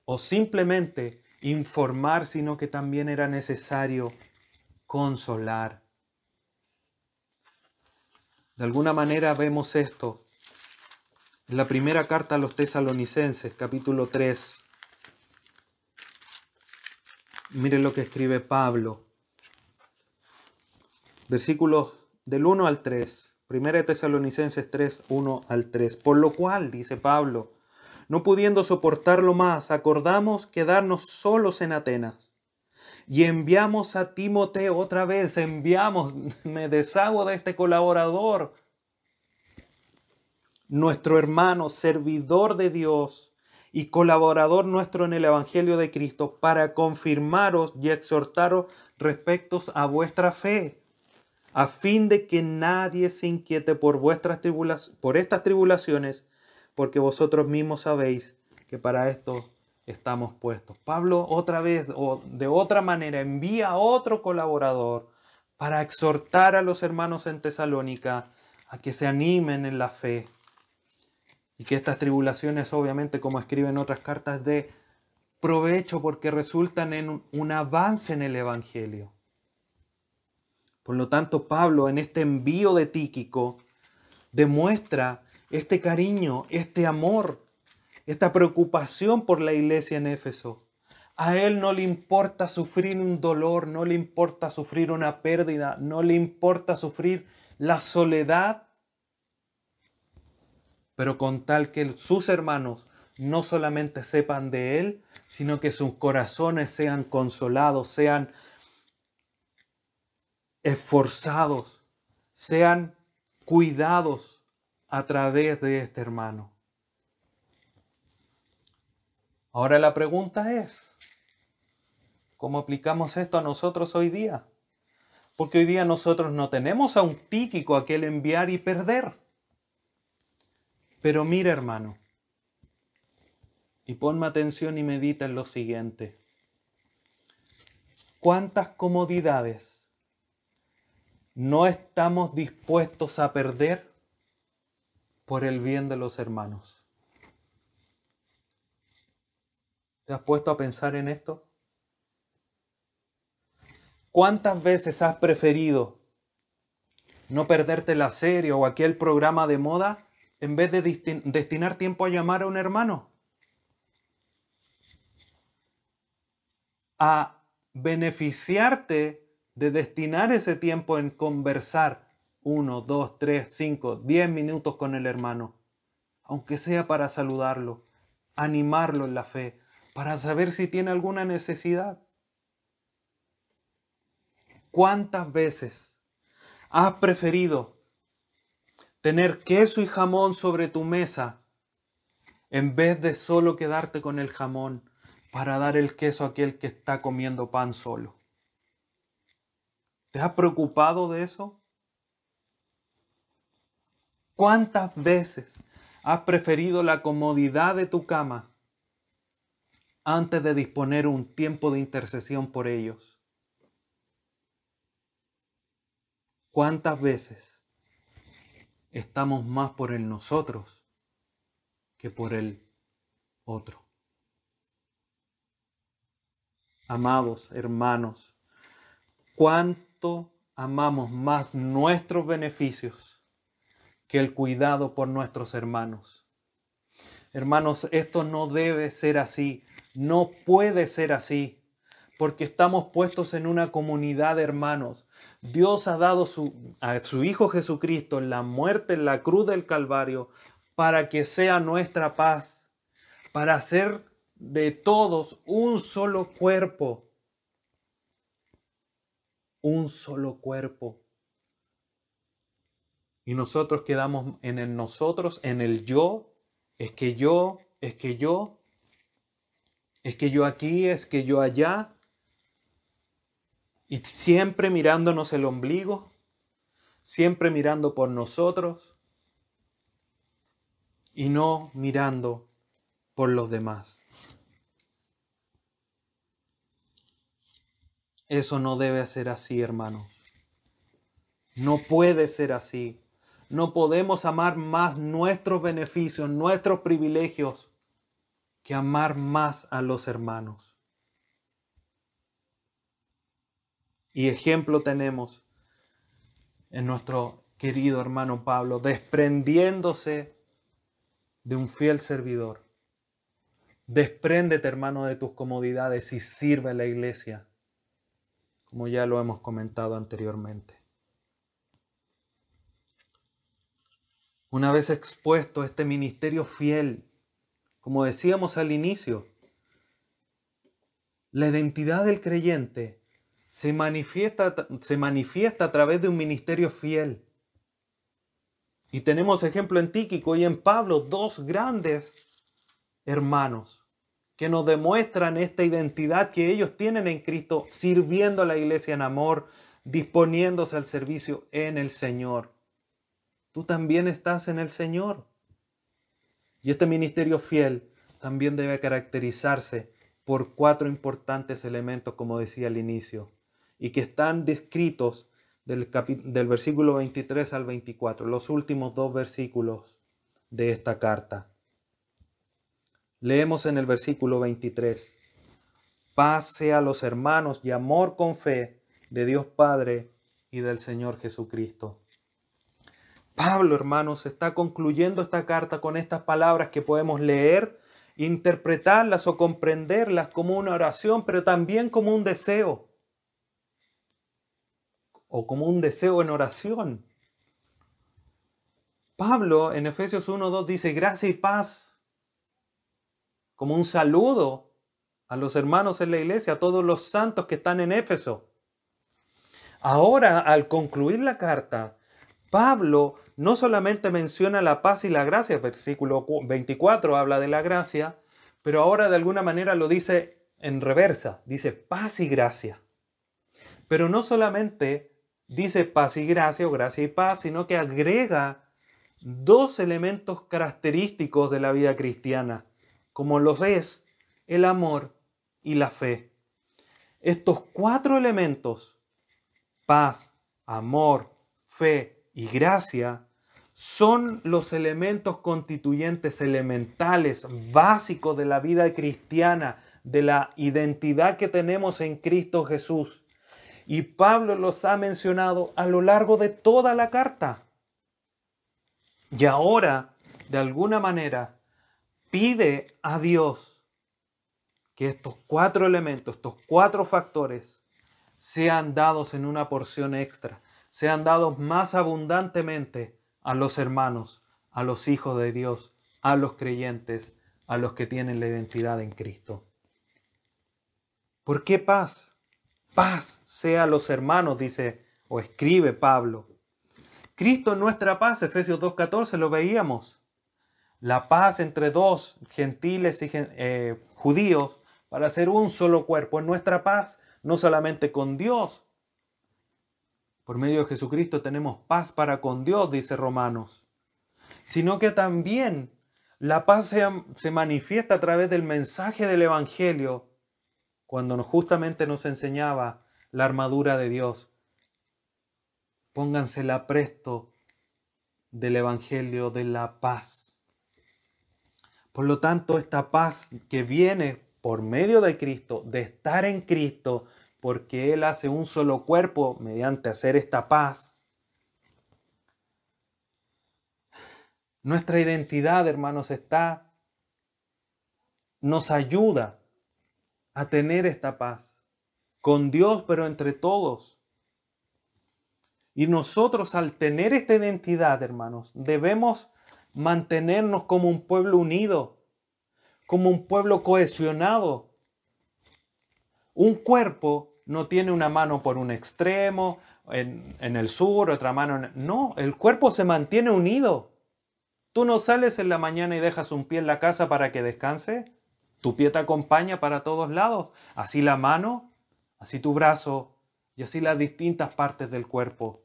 A: o simplemente informar, sino que también era necesario consolar. De alguna manera vemos esto en la primera carta a los tesalonicenses, capítulo 3. Miren lo que escribe Pablo versículos del 1 al 3. Primera de Tesalonicenses 3, 1 al 3. Por lo cual, dice Pablo, no pudiendo soportarlo más, acordamos quedarnos solos en Atenas. Y enviamos a Timoteo otra vez, enviamos, me deshago de este colaborador, nuestro hermano, servidor de Dios y colaborador nuestro en el Evangelio de Cristo, para confirmaros y exhortaros respecto a vuestra fe a fin de que nadie se inquiete por, vuestras por estas tribulaciones, porque vosotros mismos sabéis que para esto estamos puestos. Pablo otra vez o de otra manera envía a otro colaborador para exhortar a los hermanos en Tesalónica a que se animen en la fe y que estas tribulaciones obviamente como escriben otras cartas de provecho porque resultan en un avance en el Evangelio. Por lo tanto, Pablo en este envío de Tíquico demuestra este cariño, este amor, esta preocupación por la iglesia en Éfeso. A él no le importa sufrir un dolor, no le importa sufrir una pérdida, no le importa sufrir la soledad, pero con tal que sus hermanos no solamente sepan de él, sino que sus corazones sean consolados, sean esforzados, sean cuidados a través de este hermano. Ahora la pregunta es, ¿cómo aplicamos esto a nosotros hoy día? Porque hoy día nosotros no tenemos a un tíquico a aquel enviar y perder. Pero mira hermano, y ponme atención y medita en lo siguiente. ¿Cuántas comodidades no estamos dispuestos a perder por el bien de los hermanos. ¿Te has puesto a pensar en esto? ¿Cuántas veces has preferido no perderte la serie o aquel programa de moda en vez de destinar tiempo a llamar a un hermano? A beneficiarte de destinar ese tiempo en conversar uno, dos, tres, cinco, diez minutos con el hermano, aunque sea para saludarlo, animarlo en la fe, para saber si tiene alguna necesidad. ¿Cuántas veces has preferido tener queso y jamón sobre tu mesa en vez de solo quedarte con el jamón para dar el queso a aquel que está comiendo pan solo? ¿Te has preocupado de eso? ¿Cuántas veces has preferido la comodidad de tu cama antes de disponer un tiempo de intercesión por ellos? ¿Cuántas veces estamos más por el nosotros que por el otro? Amados hermanos, ¿cuánto amamos más nuestros beneficios que el cuidado por nuestros hermanos? Hermanos, esto no debe ser así, no puede ser así, porque estamos puestos en una comunidad de hermanos Dios ha dado a su Hijo Jesucristo en la muerte en la cruz del Calvario para que sea nuestra paz, para hacer de todos un solo cuerpo. Un solo cuerpo. Y nosotros quedamos en el nosotros, en el yo, es que yo, es que yo, es que yo aquí, es que yo allá y siempre mirándonos el ombligo, siempre mirando por nosotros y no mirando por los demás. Eso no debe ser así, hermanos. No puede ser así. No podemos amar más nuestros beneficios, nuestros privilegios, que amar más a los hermanos. Y ejemplo tenemos en nuestro querido hermano Pablo, desprendiéndose de un fiel servidor. Despréndete, hermano, de tus comodidades y sirve a la iglesia, como ya lo hemos comentado anteriormente. Una vez expuesto este ministerio fiel, como decíamos al inicio, la identidad del creyente se manifiesta, se manifiesta a través de un ministerio fiel. Y tenemos ejemplo en Tíquico y en Pablo, dos grandes hermanos que nos demuestran esta identidad que ellos tienen en Cristo, sirviendo a la iglesia en amor, disponiéndose al servicio en el Señor. Tú también estás en el Señor. Y este ministerio fiel también debe caracterizarse por cuatro importantes elementos, como decía al inicio y que están descritos del, del versículo 23 al 24, los últimos dos versículos de esta carta. Leemos en el versículo 23, paz sea a los hermanos y amor con fe de Dios Padre y del Señor Jesucristo. Pablo, hermanos, está concluyendo esta carta con estas palabras que podemos leer, interpretarlas o comprenderlas como una oración, pero también como un deseo o como un deseo en oración. Pablo en Efesios 1.2 dice gracia y paz como un saludo a los hermanos en la iglesia, a todos los santos que están en Éfeso. Ahora, al concluir la carta, Pablo no solamente menciona la paz y la gracia, versículo 24 habla de la gracia, pero ahora de alguna manera lo dice en reversa, dice paz y gracia. Pero no solamente dice paz y gracia o gracia y paz, sino que agrega dos elementos característicos de la vida cristiana, como los es el amor y la fe. Estos cuatro elementos, paz, amor, fe y gracia, son los elementos constituyentes elementales, básicos de la vida cristiana, de la identidad que tenemos en Cristo Jesús. Y Pablo los ha mencionado a lo largo de toda la carta. Y ahora, de alguna manera, pide a Dios que estos cuatro elementos, estos cuatro factores, sean dados en una porción extra, sean dados más abundantemente a los hermanos, a los hijos de Dios, a los creyentes, a los que tienen la identidad en Cristo. ¿Por qué paz? Paz sea a los hermanos, dice o escribe Pablo. Cristo nuestra paz, Efesios 2.14, lo veíamos. La paz entre dos gentiles y eh, judíos para ser un solo cuerpo. En nuestra paz, no solamente con Dios. Por medio de Jesucristo tenemos paz para con Dios, dice Romanos. Sino que también la paz se, manifiesta a través del mensaje del Evangelio, cuando justamente nos enseñaba la armadura de Dios Póngansela presto del Evangelio de la paz. Por lo tanto, esta paz que viene por medio de Cristo, de estar en Cristo, porque Él hace un solo cuerpo mediante hacer esta paz. Nuestra identidad, hermanos, está, nos ayuda a tener esta paz con Dios, pero entre todos. Y nosotros al tener esta identidad, hermanos, debemos mantenernos como un pueblo unido, como un pueblo cohesionado. Un cuerpo no tiene una mano por un extremo, en, el sur, otra mano en... No, el cuerpo se mantiene unido. Tú no sales en la mañana y dejas un pie en la casa para que descanse. Tu pie te acompaña para todos lados. Así la mano, así tu brazo y así las distintas partes del cuerpo.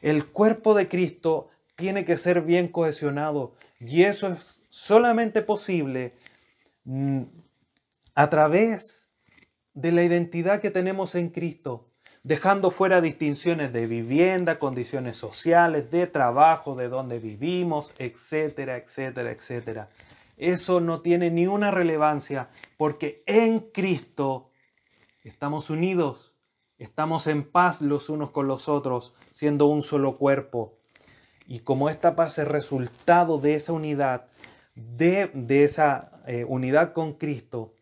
A: El cuerpo de Cristo tiene que ser bien cohesionado y eso es solamente posible mm, a través de la identidad que tenemos en Cristo, dejando fuera distinciones de vivienda, condiciones sociales, de trabajo, de dónde vivimos, etcétera, etcétera, etcétera. Eso no tiene ni una relevancia porque en Cristo estamos unidos Estamos en paz los unos con los otros, siendo un solo cuerpo. Y como esta paz es resultado de esa unidad, de, esa eh, unidad con Cristo,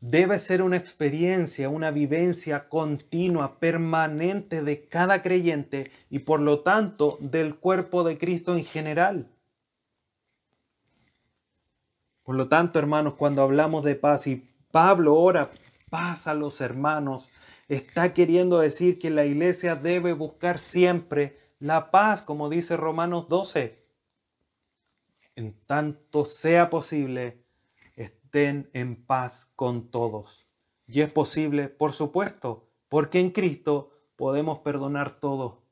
A: debe ser una experiencia, una vivencia continua, permanente de cada creyente y por lo tanto del cuerpo de Cristo en general. Por lo tanto, hermanos, cuando hablamos de paz y Pablo ora paz a los hermanos, está queriendo decir que la iglesia debe buscar siempre la paz, como dice Romanos 12. En tanto sea posible, estén en paz con todos. Y es posible, por supuesto, porque en Cristo podemos perdonar todo.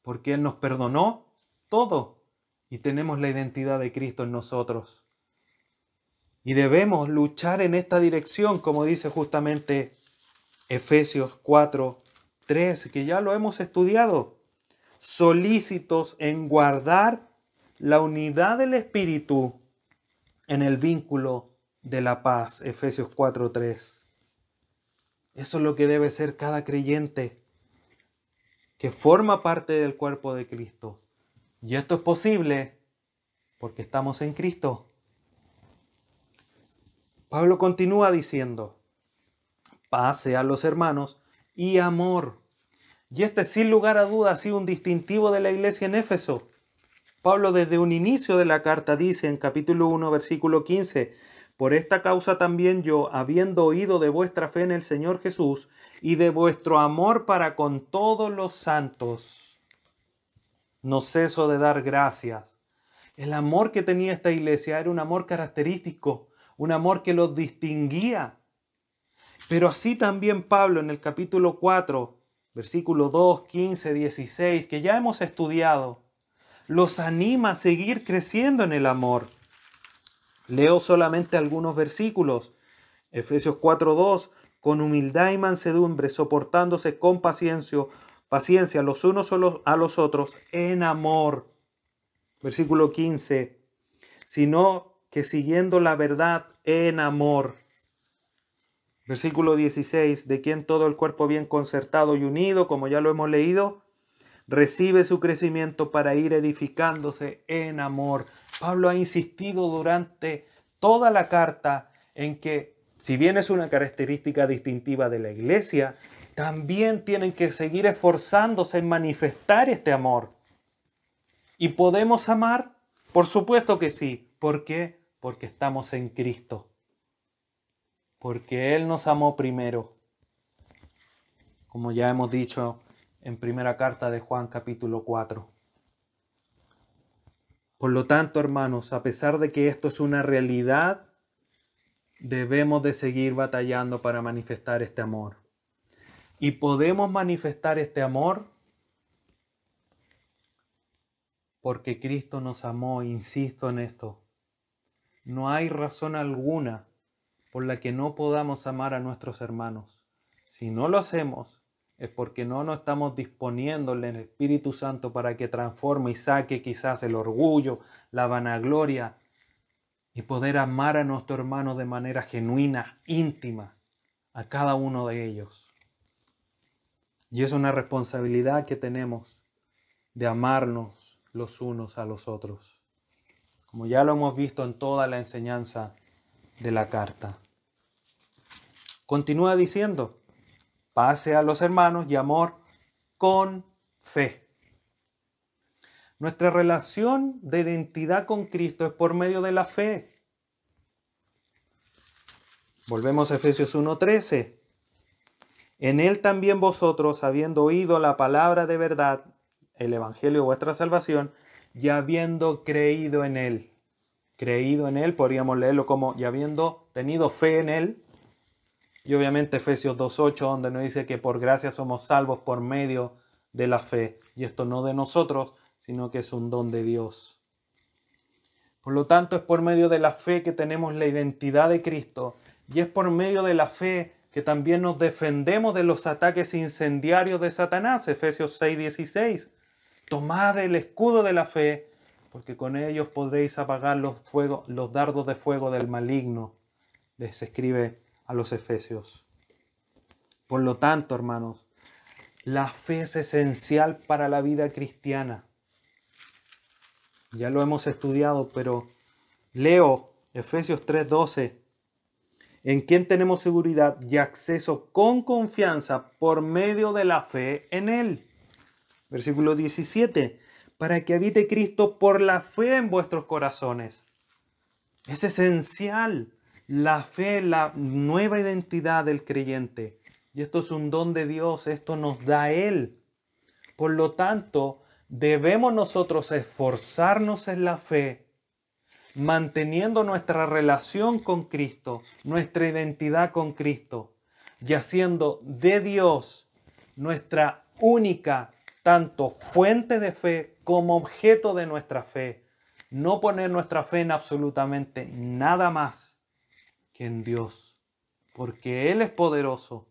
A: Porque Él nos perdonó todo y tenemos la identidad de Cristo en nosotros. Y debemos luchar en esta dirección, como dice justamente Efesios 4, 3, que ya lo hemos estudiado. Solícitos en guardar la unidad del Espíritu en el vínculo de la paz. Efesios 4, 3. Eso es lo que debe ser cada creyente que forma parte del cuerpo de Cristo. Y esto es posible porque estamos en Cristo. Pablo continúa diciendo, paz a los hermanos y amor. Y este sin lugar a dudas ha sido un distintivo de la iglesia en Éfeso. Pablo desde un inicio de la carta dice en capítulo 1 versículo 15, por esta causa también yo, habiendo oído de vuestra fe en el Señor Jesús y de vuestro amor para con todos los santos, no ceso de dar gracias. El amor que tenía esta iglesia era un amor característico, un amor que los distinguía pero así también Pablo en el capítulo 4, versículo 2, 15, 16, que ya hemos estudiado, los anima a seguir creciendo en el amor. Leo solamente algunos versículos. Efesios 4, 2, con humildad y mansedumbre, soportándose con paciencia, paciencia los unos a los otros en amor. Versículo 15, sino que siguiendo la verdad en amor Versículo 16, de quien todo el cuerpo bien concertado y unido, como ya lo hemos leído, recibe su crecimiento para ir edificándose en amor. Pablo ha insistido durante toda la carta en que, si bien es una característica distintiva de la iglesia, también tienen que seguir esforzándose en manifestar este amor. ¿Y podemos amar? Por supuesto que sí. ¿Por qué? Porque estamos en Cristo. Porque Él nos amó primero. Como ya hemos dicho en primera carta de Juan capítulo 4. Por lo tanto, hermanos, a pesar de que esto es una realidad, debemos de seguir batallando para manifestar este amor. Y podemos manifestar este amor porque Cristo nos amó, insisto en esto. No hay razón alguna por la que no podamos amar a nuestros hermanos. Si no lo hacemos, es porque no nos estamos disponiéndole en el Espíritu Santo para que transforme y saque quizás el orgullo, la vanagloria y poder amar a nuestro hermano de manera genuina, íntima, a cada uno de ellos. Y es una responsabilidad que tenemos de amarnos los unos a los otros, como ya lo hemos visto en toda la enseñanza de la carta. Continúa diciendo, pase a los hermanos y amor con fe. Nuestra relación de identidad con Cristo es por medio de la fe. Volvemos a Efesios 1:13. En él también vosotros, habiendo oído la palabra de verdad, el Evangelio, vuestra salvación, y habiendo creído en él. Creído en él, podríamos leerlo como, y habiendo tenido fe en él, y obviamente Efesios 2.8, donde nos dice que por gracia somos salvos por medio de la fe. Y esto no de nosotros, sino que es un don de Dios. Por lo tanto, es por medio de la fe que tenemos la identidad de Cristo. Y es por medio de la fe que también nos defendemos de los ataques incendiarios de Satanás. Efesios 6.16. Tomad el escudo de la fe, porque con ellos podréis apagar los, los dardos de fuego del maligno. Les escribe a los efesios. Por lo tanto, hermanos, la fe es esencial para la vida cristiana. Ya lo hemos estudiado, pero leo Efesios 3:12, en quien tenemos seguridad y acceso con confianza por medio de la fe en Él. Versículo 17, para que habite Cristo por la fe en vuestros corazones. Es esencial la fe, la nueva identidad del creyente. Y esto es un don de Dios, esto nos da Él. Por lo tanto, debemos nosotros esforzarnos en la fe, manteniendo nuestra relación con Cristo, nuestra identidad con Cristo, y haciendo de Dios nuestra única, tanto fuente de fe como objeto de nuestra fe. No poner nuestra fe en absolutamente nada más en Dios, porque Él es poderoso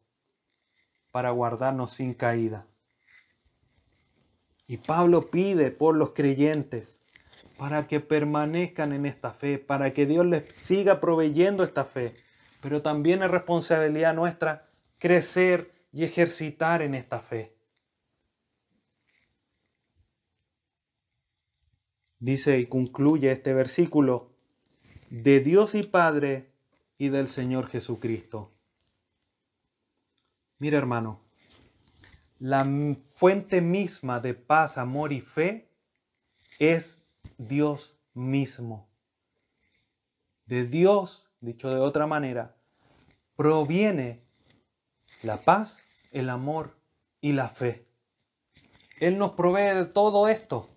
A: para guardarnos sin caída. Y Pablo pide por los creyentes para que permanezcan en esta fe, para que Dios les siga proveyendo esta fe. Pero también es responsabilidad nuestra crecer y ejercitar en esta fe. Dice y concluye este versículo, de Dios y Padre y del Señor Jesucristo. Mira hermano, la fuente misma de paz, amor y fe es Dios mismo. De Dios, dicho de otra manera, proviene la paz, el amor y la fe. Él nos provee de todo esto.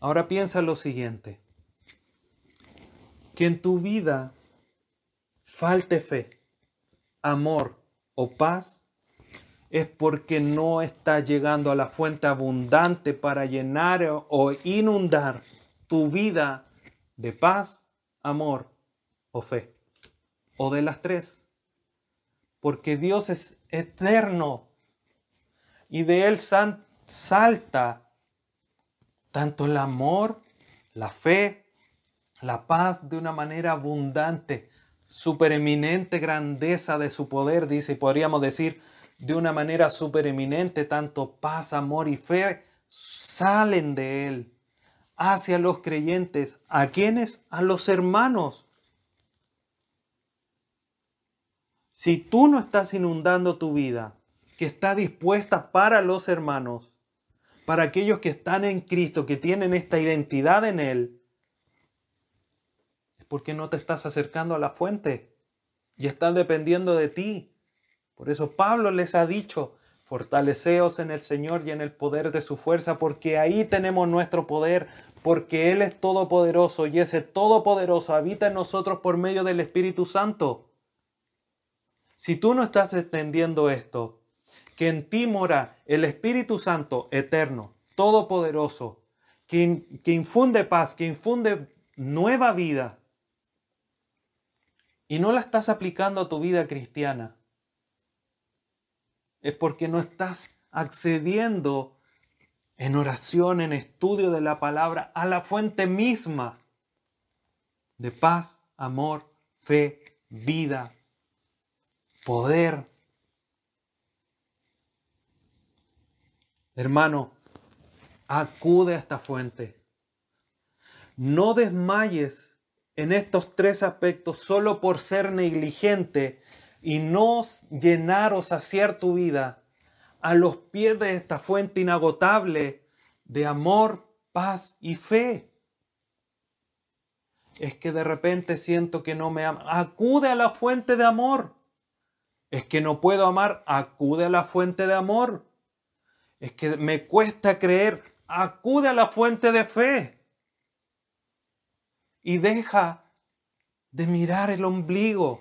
A: Ahora piensa lo siguiente que en tu vida falte fe, amor o paz, es porque no estás llegando a la fuente abundante para llenar o inundar tu vida de paz, amor o fe. O de las tres. Porque Dios es eterno y de Él salta tanto el amor, la fe, la paz de una manera abundante supereminente grandeza de su poder, dice, y podríamos decir de una manera supereminente, tanto paz, amor y fe salen de él hacia los creyentes. ¿A quienes? A los hermanos. Si tú no estás inundando tu vida, que está dispuesta para los hermanos, para aquellos que están en Cristo, que tienen esta identidad en Él, porque no te estás acercando a la fuente y están dependiendo de ti. Por eso Pablo les ha dicho, fortaleceos en el Señor y en el poder de su fuerza, porque ahí tenemos nuestro poder, porque Él es todopoderoso y ese todopoderoso habita en nosotros por medio del Espíritu Santo. Si tú no estás extendiendo esto, que en ti mora el Espíritu Santo eterno, todopoderoso, que, que infunde paz, que infunde nueva vida, y no la estás aplicando a tu vida cristiana, es porque no estás accediendo en oración, en estudio de la palabra, a la fuente misma de paz, amor, fe, vida, poder. Hermano, acude a esta fuente. No desmayes en estos tres aspectos solo por ser negligente y no llenar o saciar tu vida a los pies de esta fuente inagotable de amor, paz y fe. Es que de repente siento que no me ama. Acude a la fuente de amor. Es que no puedo amar. Acude a la fuente de amor es que me cuesta creer, acude a la fuente de fe y deja de mirar el ombligo,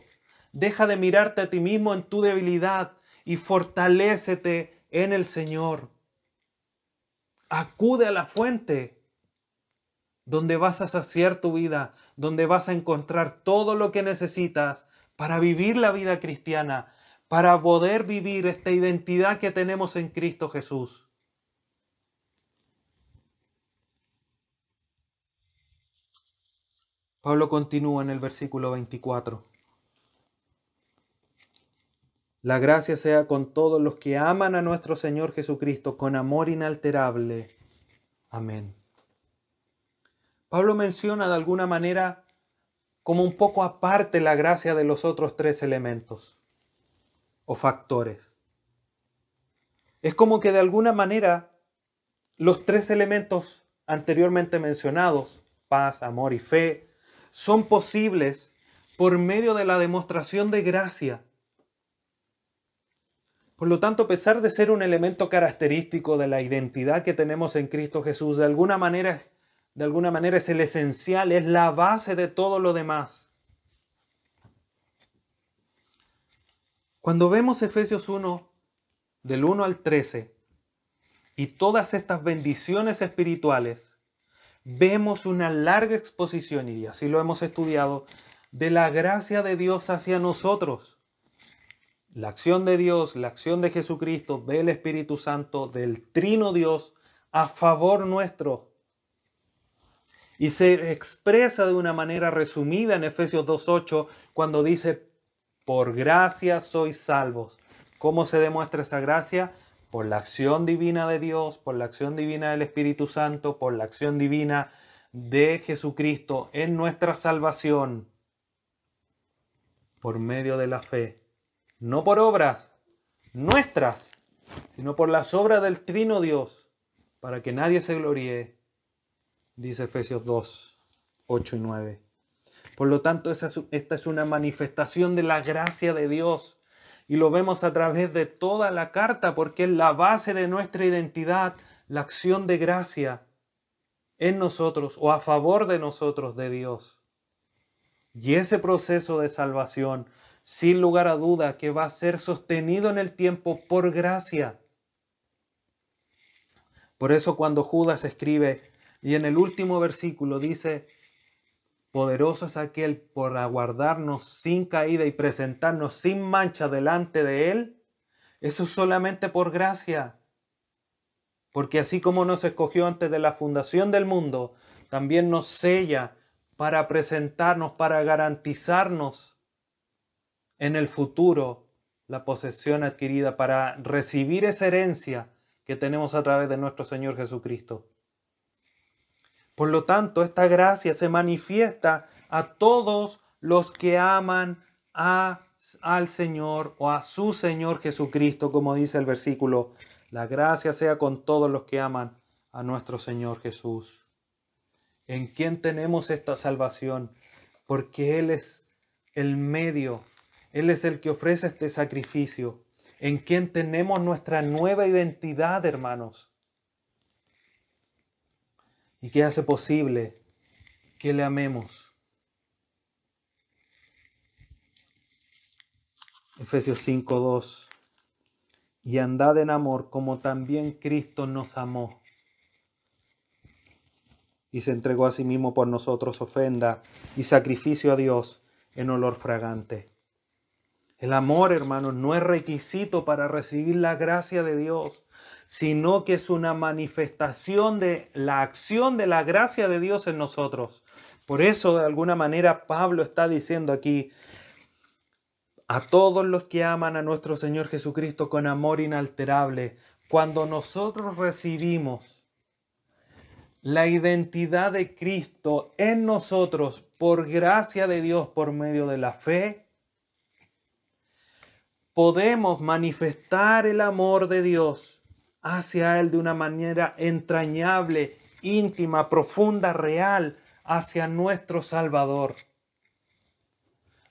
A: deja de mirarte a ti mismo en tu debilidad y fortalécete en el Señor. Acude a la fuente donde vas a saciar tu vida, donde vas a encontrar todo lo que necesitas para vivir la vida cristiana, para poder vivir esta identidad que tenemos en Cristo Jesús. Pablo continúa en el versículo 24. La gracia sea con todos los que aman a nuestro Señor Jesucristo con amor inalterable. Amén. Pablo menciona de alguna manera como un poco aparte la gracia de los otros tres elementos o factores. Es como que de alguna manera los tres elementos anteriormente mencionados, paz, amor y fe, son posibles por medio de la demostración de gracia. Por lo tanto, a pesar de ser un elemento característico de la identidad que tenemos en Cristo Jesús, de alguna manera, de alguna manera es el esencial, es la base de todo lo demás. Cuando vemos Efesios 1, del 1 al 13, y todas estas bendiciones espirituales, vemos una larga exposición, y así lo hemos estudiado, de la gracia de Dios hacia nosotros. La acción de Dios, la acción de Jesucristo, del Espíritu Santo, del Trino Dios, a favor nuestro. Y se expresa de una manera resumida en Efesios 2.8 cuando dice, por gracia sois salvos. ¿Cómo se demuestra esa gracia? Por la acción divina de Dios, por la acción divina del Espíritu Santo, por la acción divina de Jesucristo en nuestra salvación, por medio de la fe. No por obras nuestras, sino por las obras del Trino Dios, para que nadie se gloríe, dice Efesios 2, 8 y 9. Por lo tanto, esta es una manifestación de la gracia de Dios. Y lo vemos a través de toda la carta porque es la base de nuestra identidad, la acción de gracia en nosotros o a favor de nosotros de Dios. Y ese proceso de salvación, sin lugar a duda, que va a ser sostenido en el tiempo por gracia. Por eso cuando Judas escribe y en el último versículo dice, Poderoso es aquel por aguardarnos sin caída y presentarnos sin mancha delante de Él. Eso solamente por gracia. Porque así como nos escogió antes de la fundación del mundo, también nos sella para presentarnos, para garantizarnos en el futuro la posesión adquirida, para recibir esa herencia que tenemos a través de nuestro Señor Jesucristo. Por lo tanto, esta gracia se manifiesta a todos los que aman a, al Señor o a su Señor Jesucristo, como dice el versículo. La gracia sea con todos los que aman a nuestro Señor Jesús. ¿En quién tenemos esta salvación? Porque Él es el medio, Él es el que ofrece este sacrificio. ¿En quién tenemos nuestra nueva identidad, hermanos? Y que hace posible que le amemos. Efesios 5:2 Y andad en amor como también Cristo nos amó y se entregó a sí mismo por nosotros ofrenda y sacrificio a Dios en olor fragante. El amor, hermanos, no es requisito para recibir la gracia de Dios sino que es una manifestación de la acción de la gracia de Dios en nosotros. Por eso, de alguna manera, Pablo está diciendo aquí, a todos los que aman a nuestro Señor Jesucristo con amor inalterable, cuando nosotros recibimos la identidad de Cristo en nosotros por gracia de Dios por medio de la fe, podemos manifestar el amor de Dios hacia Él de una manera entrañable, íntima, profunda, real, hacia nuestro Salvador.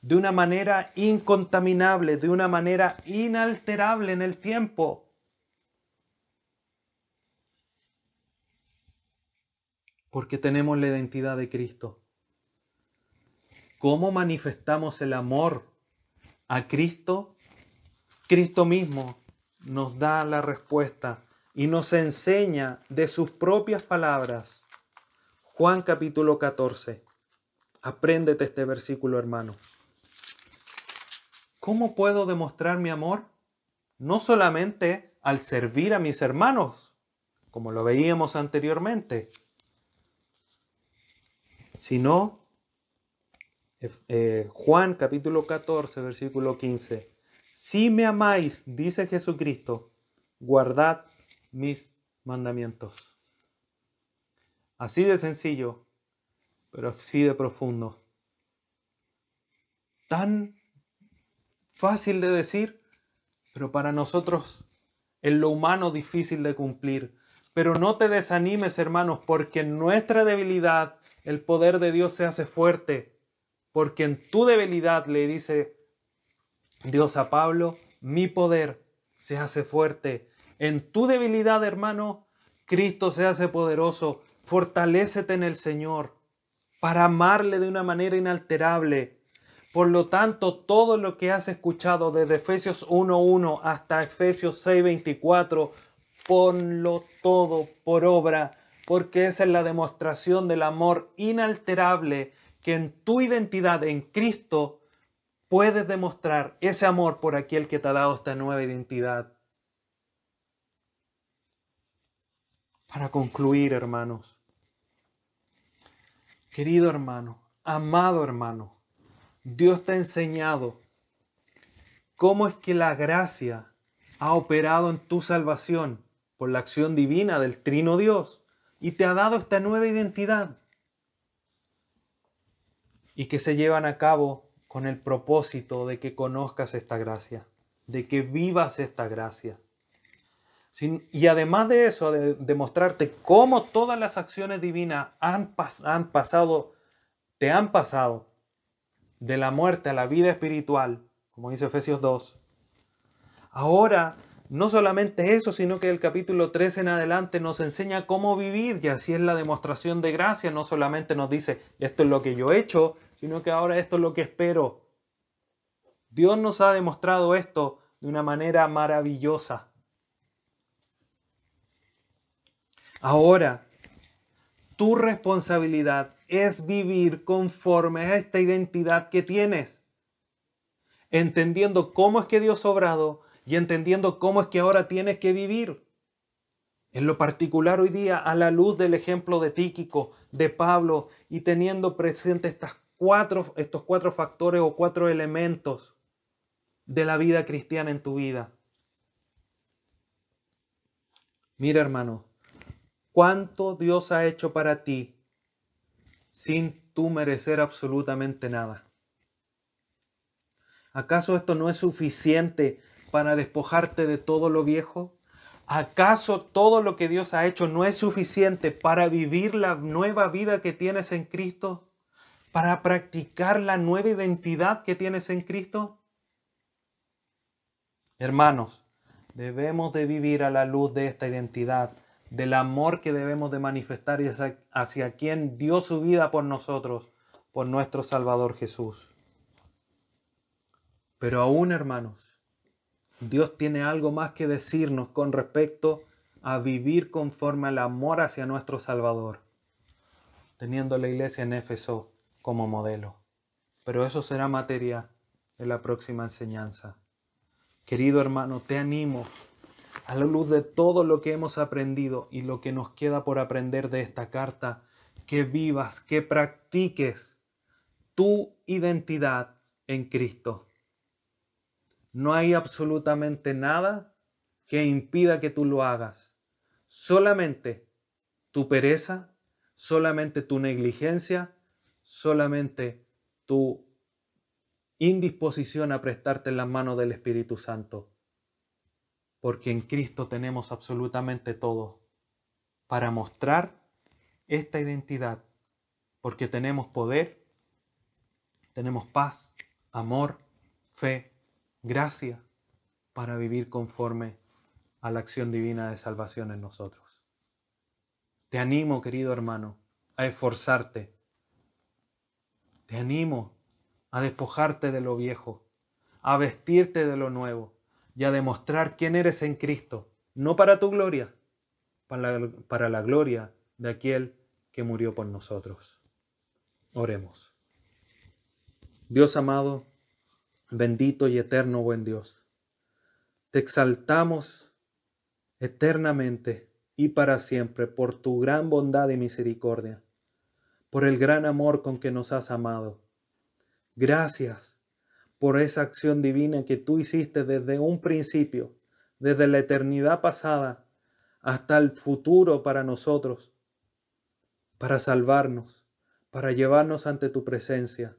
A: De una manera incontaminable, de una manera inalterable en el tiempo. Porque tenemos la identidad de Cristo. ¿Cómo manifestamos el amor a Cristo? Cristo mismo nos da la respuesta y nos enseña de sus propias palabras. Juan capítulo 14. Apréndete este versículo, hermano. ¿Cómo puedo demostrar mi amor? No solamente al servir a mis hermanos, como lo veíamos anteriormente, sino eh, Juan capítulo 14, versículo 15. Si me amáis, dice Jesucristo, guardad mis mandamientos. Así de sencillo, pero así de profundo. Tan fácil de decir, pero para nosotros en lo humano difícil de cumplir. Pero no te desanimes, hermanos, porque en nuestra debilidad el poder de Dios se hace fuerte. Porque en tu debilidad, le dice Dios a Pablo, mi poder se hace fuerte. En tu debilidad, hermano, Cristo se hace poderoso. Fortalécete en el Señor para amarle de una manera inalterable. Por lo tanto, todo lo que has escuchado desde Efesios 1.1 hasta Efesios 6.24, ponlo todo por obra, porque esa es la demostración del amor inalterable que en tu identidad en Cristo puedes demostrar ese amor por aquel que te ha dado esta nueva identidad. Para concluir, hermanos, querido hermano, amado hermano, Dios te ha enseñado cómo es que la gracia ha operado en tu salvación por la acción divina del Trino Dios y te ha dado esta nueva identidad y que se llevan a cabo con el propósito de que conozcas esta gracia, de que vivas esta gracia. y además de eso, de demostrarte cómo todas las acciones divinas han, han pasado, te han pasado de la muerte a la vida espiritual, como dice Efesios 2. Ahora, no solamente eso, sino que el capítulo 3 en adelante nos enseña cómo vivir y así es la demostración de gracia. No solamente nos dice, esto es lo que yo he hecho, sino que ahora esto es lo que espero. Dios nos ha demostrado esto de una manera maravillosa. Ahora, tu responsabilidad es vivir conforme a esta identidad que tienes, entendiendo cómo es que Dios ha obrado y entendiendo cómo es que ahora tienes que vivir. En lo particular hoy día, a la luz del ejemplo de Tíquico, de Pablo, y teniendo presente estas cuatro, estos cuatro factores o cuatro elementos de la vida cristiana en tu vida. Mira hermano, cuánto Dios ha hecho para ti sin tú merecer absolutamente nada. ¿Acaso esto no es suficiente para despojarte de todo lo viejo? ¿Acaso todo lo que Dios ha hecho no es suficiente para vivir la nueva vida que tienes en Cristo? ¿Para practicar la nueva identidad que tienes en Cristo? Hermanos, debemos de vivir a la luz de esta identidad, del amor que debemos de manifestar hacia, hacia quien dio su vida por nosotros, por nuestro Salvador Jesús. Pero aún, hermanos, Dios tiene algo más que decirnos con respecto a vivir conforme al amor hacia nuestro Salvador, teniendo la iglesia en Éfeso como modelo. Pero eso será materia de la próxima enseñanza. Querido hermano, te animo a la luz de todo lo que hemos aprendido y lo que nos queda por aprender de esta carta, que vivas, que practiques tu identidad en Cristo. No hay absolutamente nada que impida que tú lo hagas. Solamente tu pereza, solamente tu negligencia, solamente tu indisposición a prestarte en las manos del Espíritu Santo. Porque en Cristo tenemos absolutamente todo para mostrar esta identidad. Porque tenemos poder, tenemos paz, amor, fe, gracia para vivir conforme a la acción divina de salvación en nosotros. Te animo, querido hermano, a esforzarte. Te animo a despojarte de lo viejo, a vestirte de lo nuevo y a demostrar quién eres en Cristo, no para tu gloria, para la, para la gloria de aquel que murió por nosotros. Oremos. Dios amado, bendito y eterno buen Dios. Te exaltamos eternamente y para siempre por tu gran bondad y misericordia, por el gran amor con que nos has amado. Gracias por esa acción divina que tú hiciste desde un principio, desde la eternidad pasada hasta el futuro para nosotros, para salvarnos, para llevarnos ante tu presencia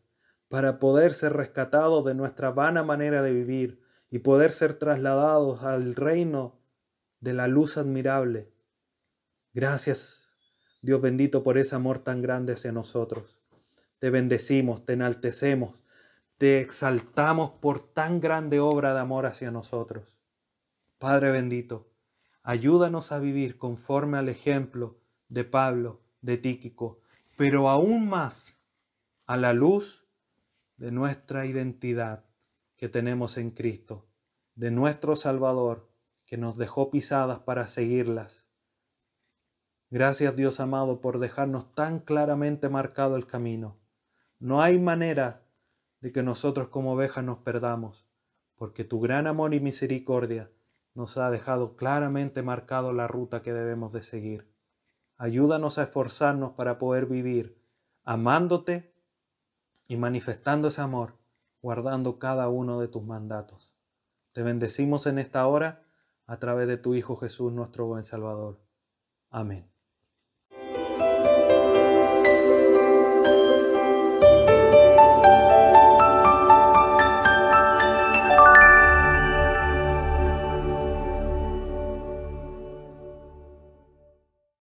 A: para poder ser rescatados de nuestra vana manera de vivir y poder ser trasladados al reino de la luz admirable. Gracias, Dios bendito, por ese amor tan grande hacia nosotros. Te bendecimos, te enaltecemos, te exaltamos por tan grande obra de amor hacia nosotros. Padre bendito, ayúdanos a vivir conforme al ejemplo de Pablo, de Tíquico, pero aún más a la luz de nuestra identidad que tenemos en Cristo, de nuestro Salvador que nos dejó pisadas para seguirlas. Gracias Dios amado por dejarnos tan claramente marcado el camino. No hay manera de que nosotros como ovejas nos perdamos, porque tu gran amor y misericordia nos ha dejado claramente marcado la ruta que debemos de seguir. Ayúdanos a esforzarnos para poder vivir amándote y manifestando ese amor, guardando cada uno de tus mandatos. Te bendecimos en esta hora a través de tu Hijo Jesús, nuestro buen Salvador. Amén.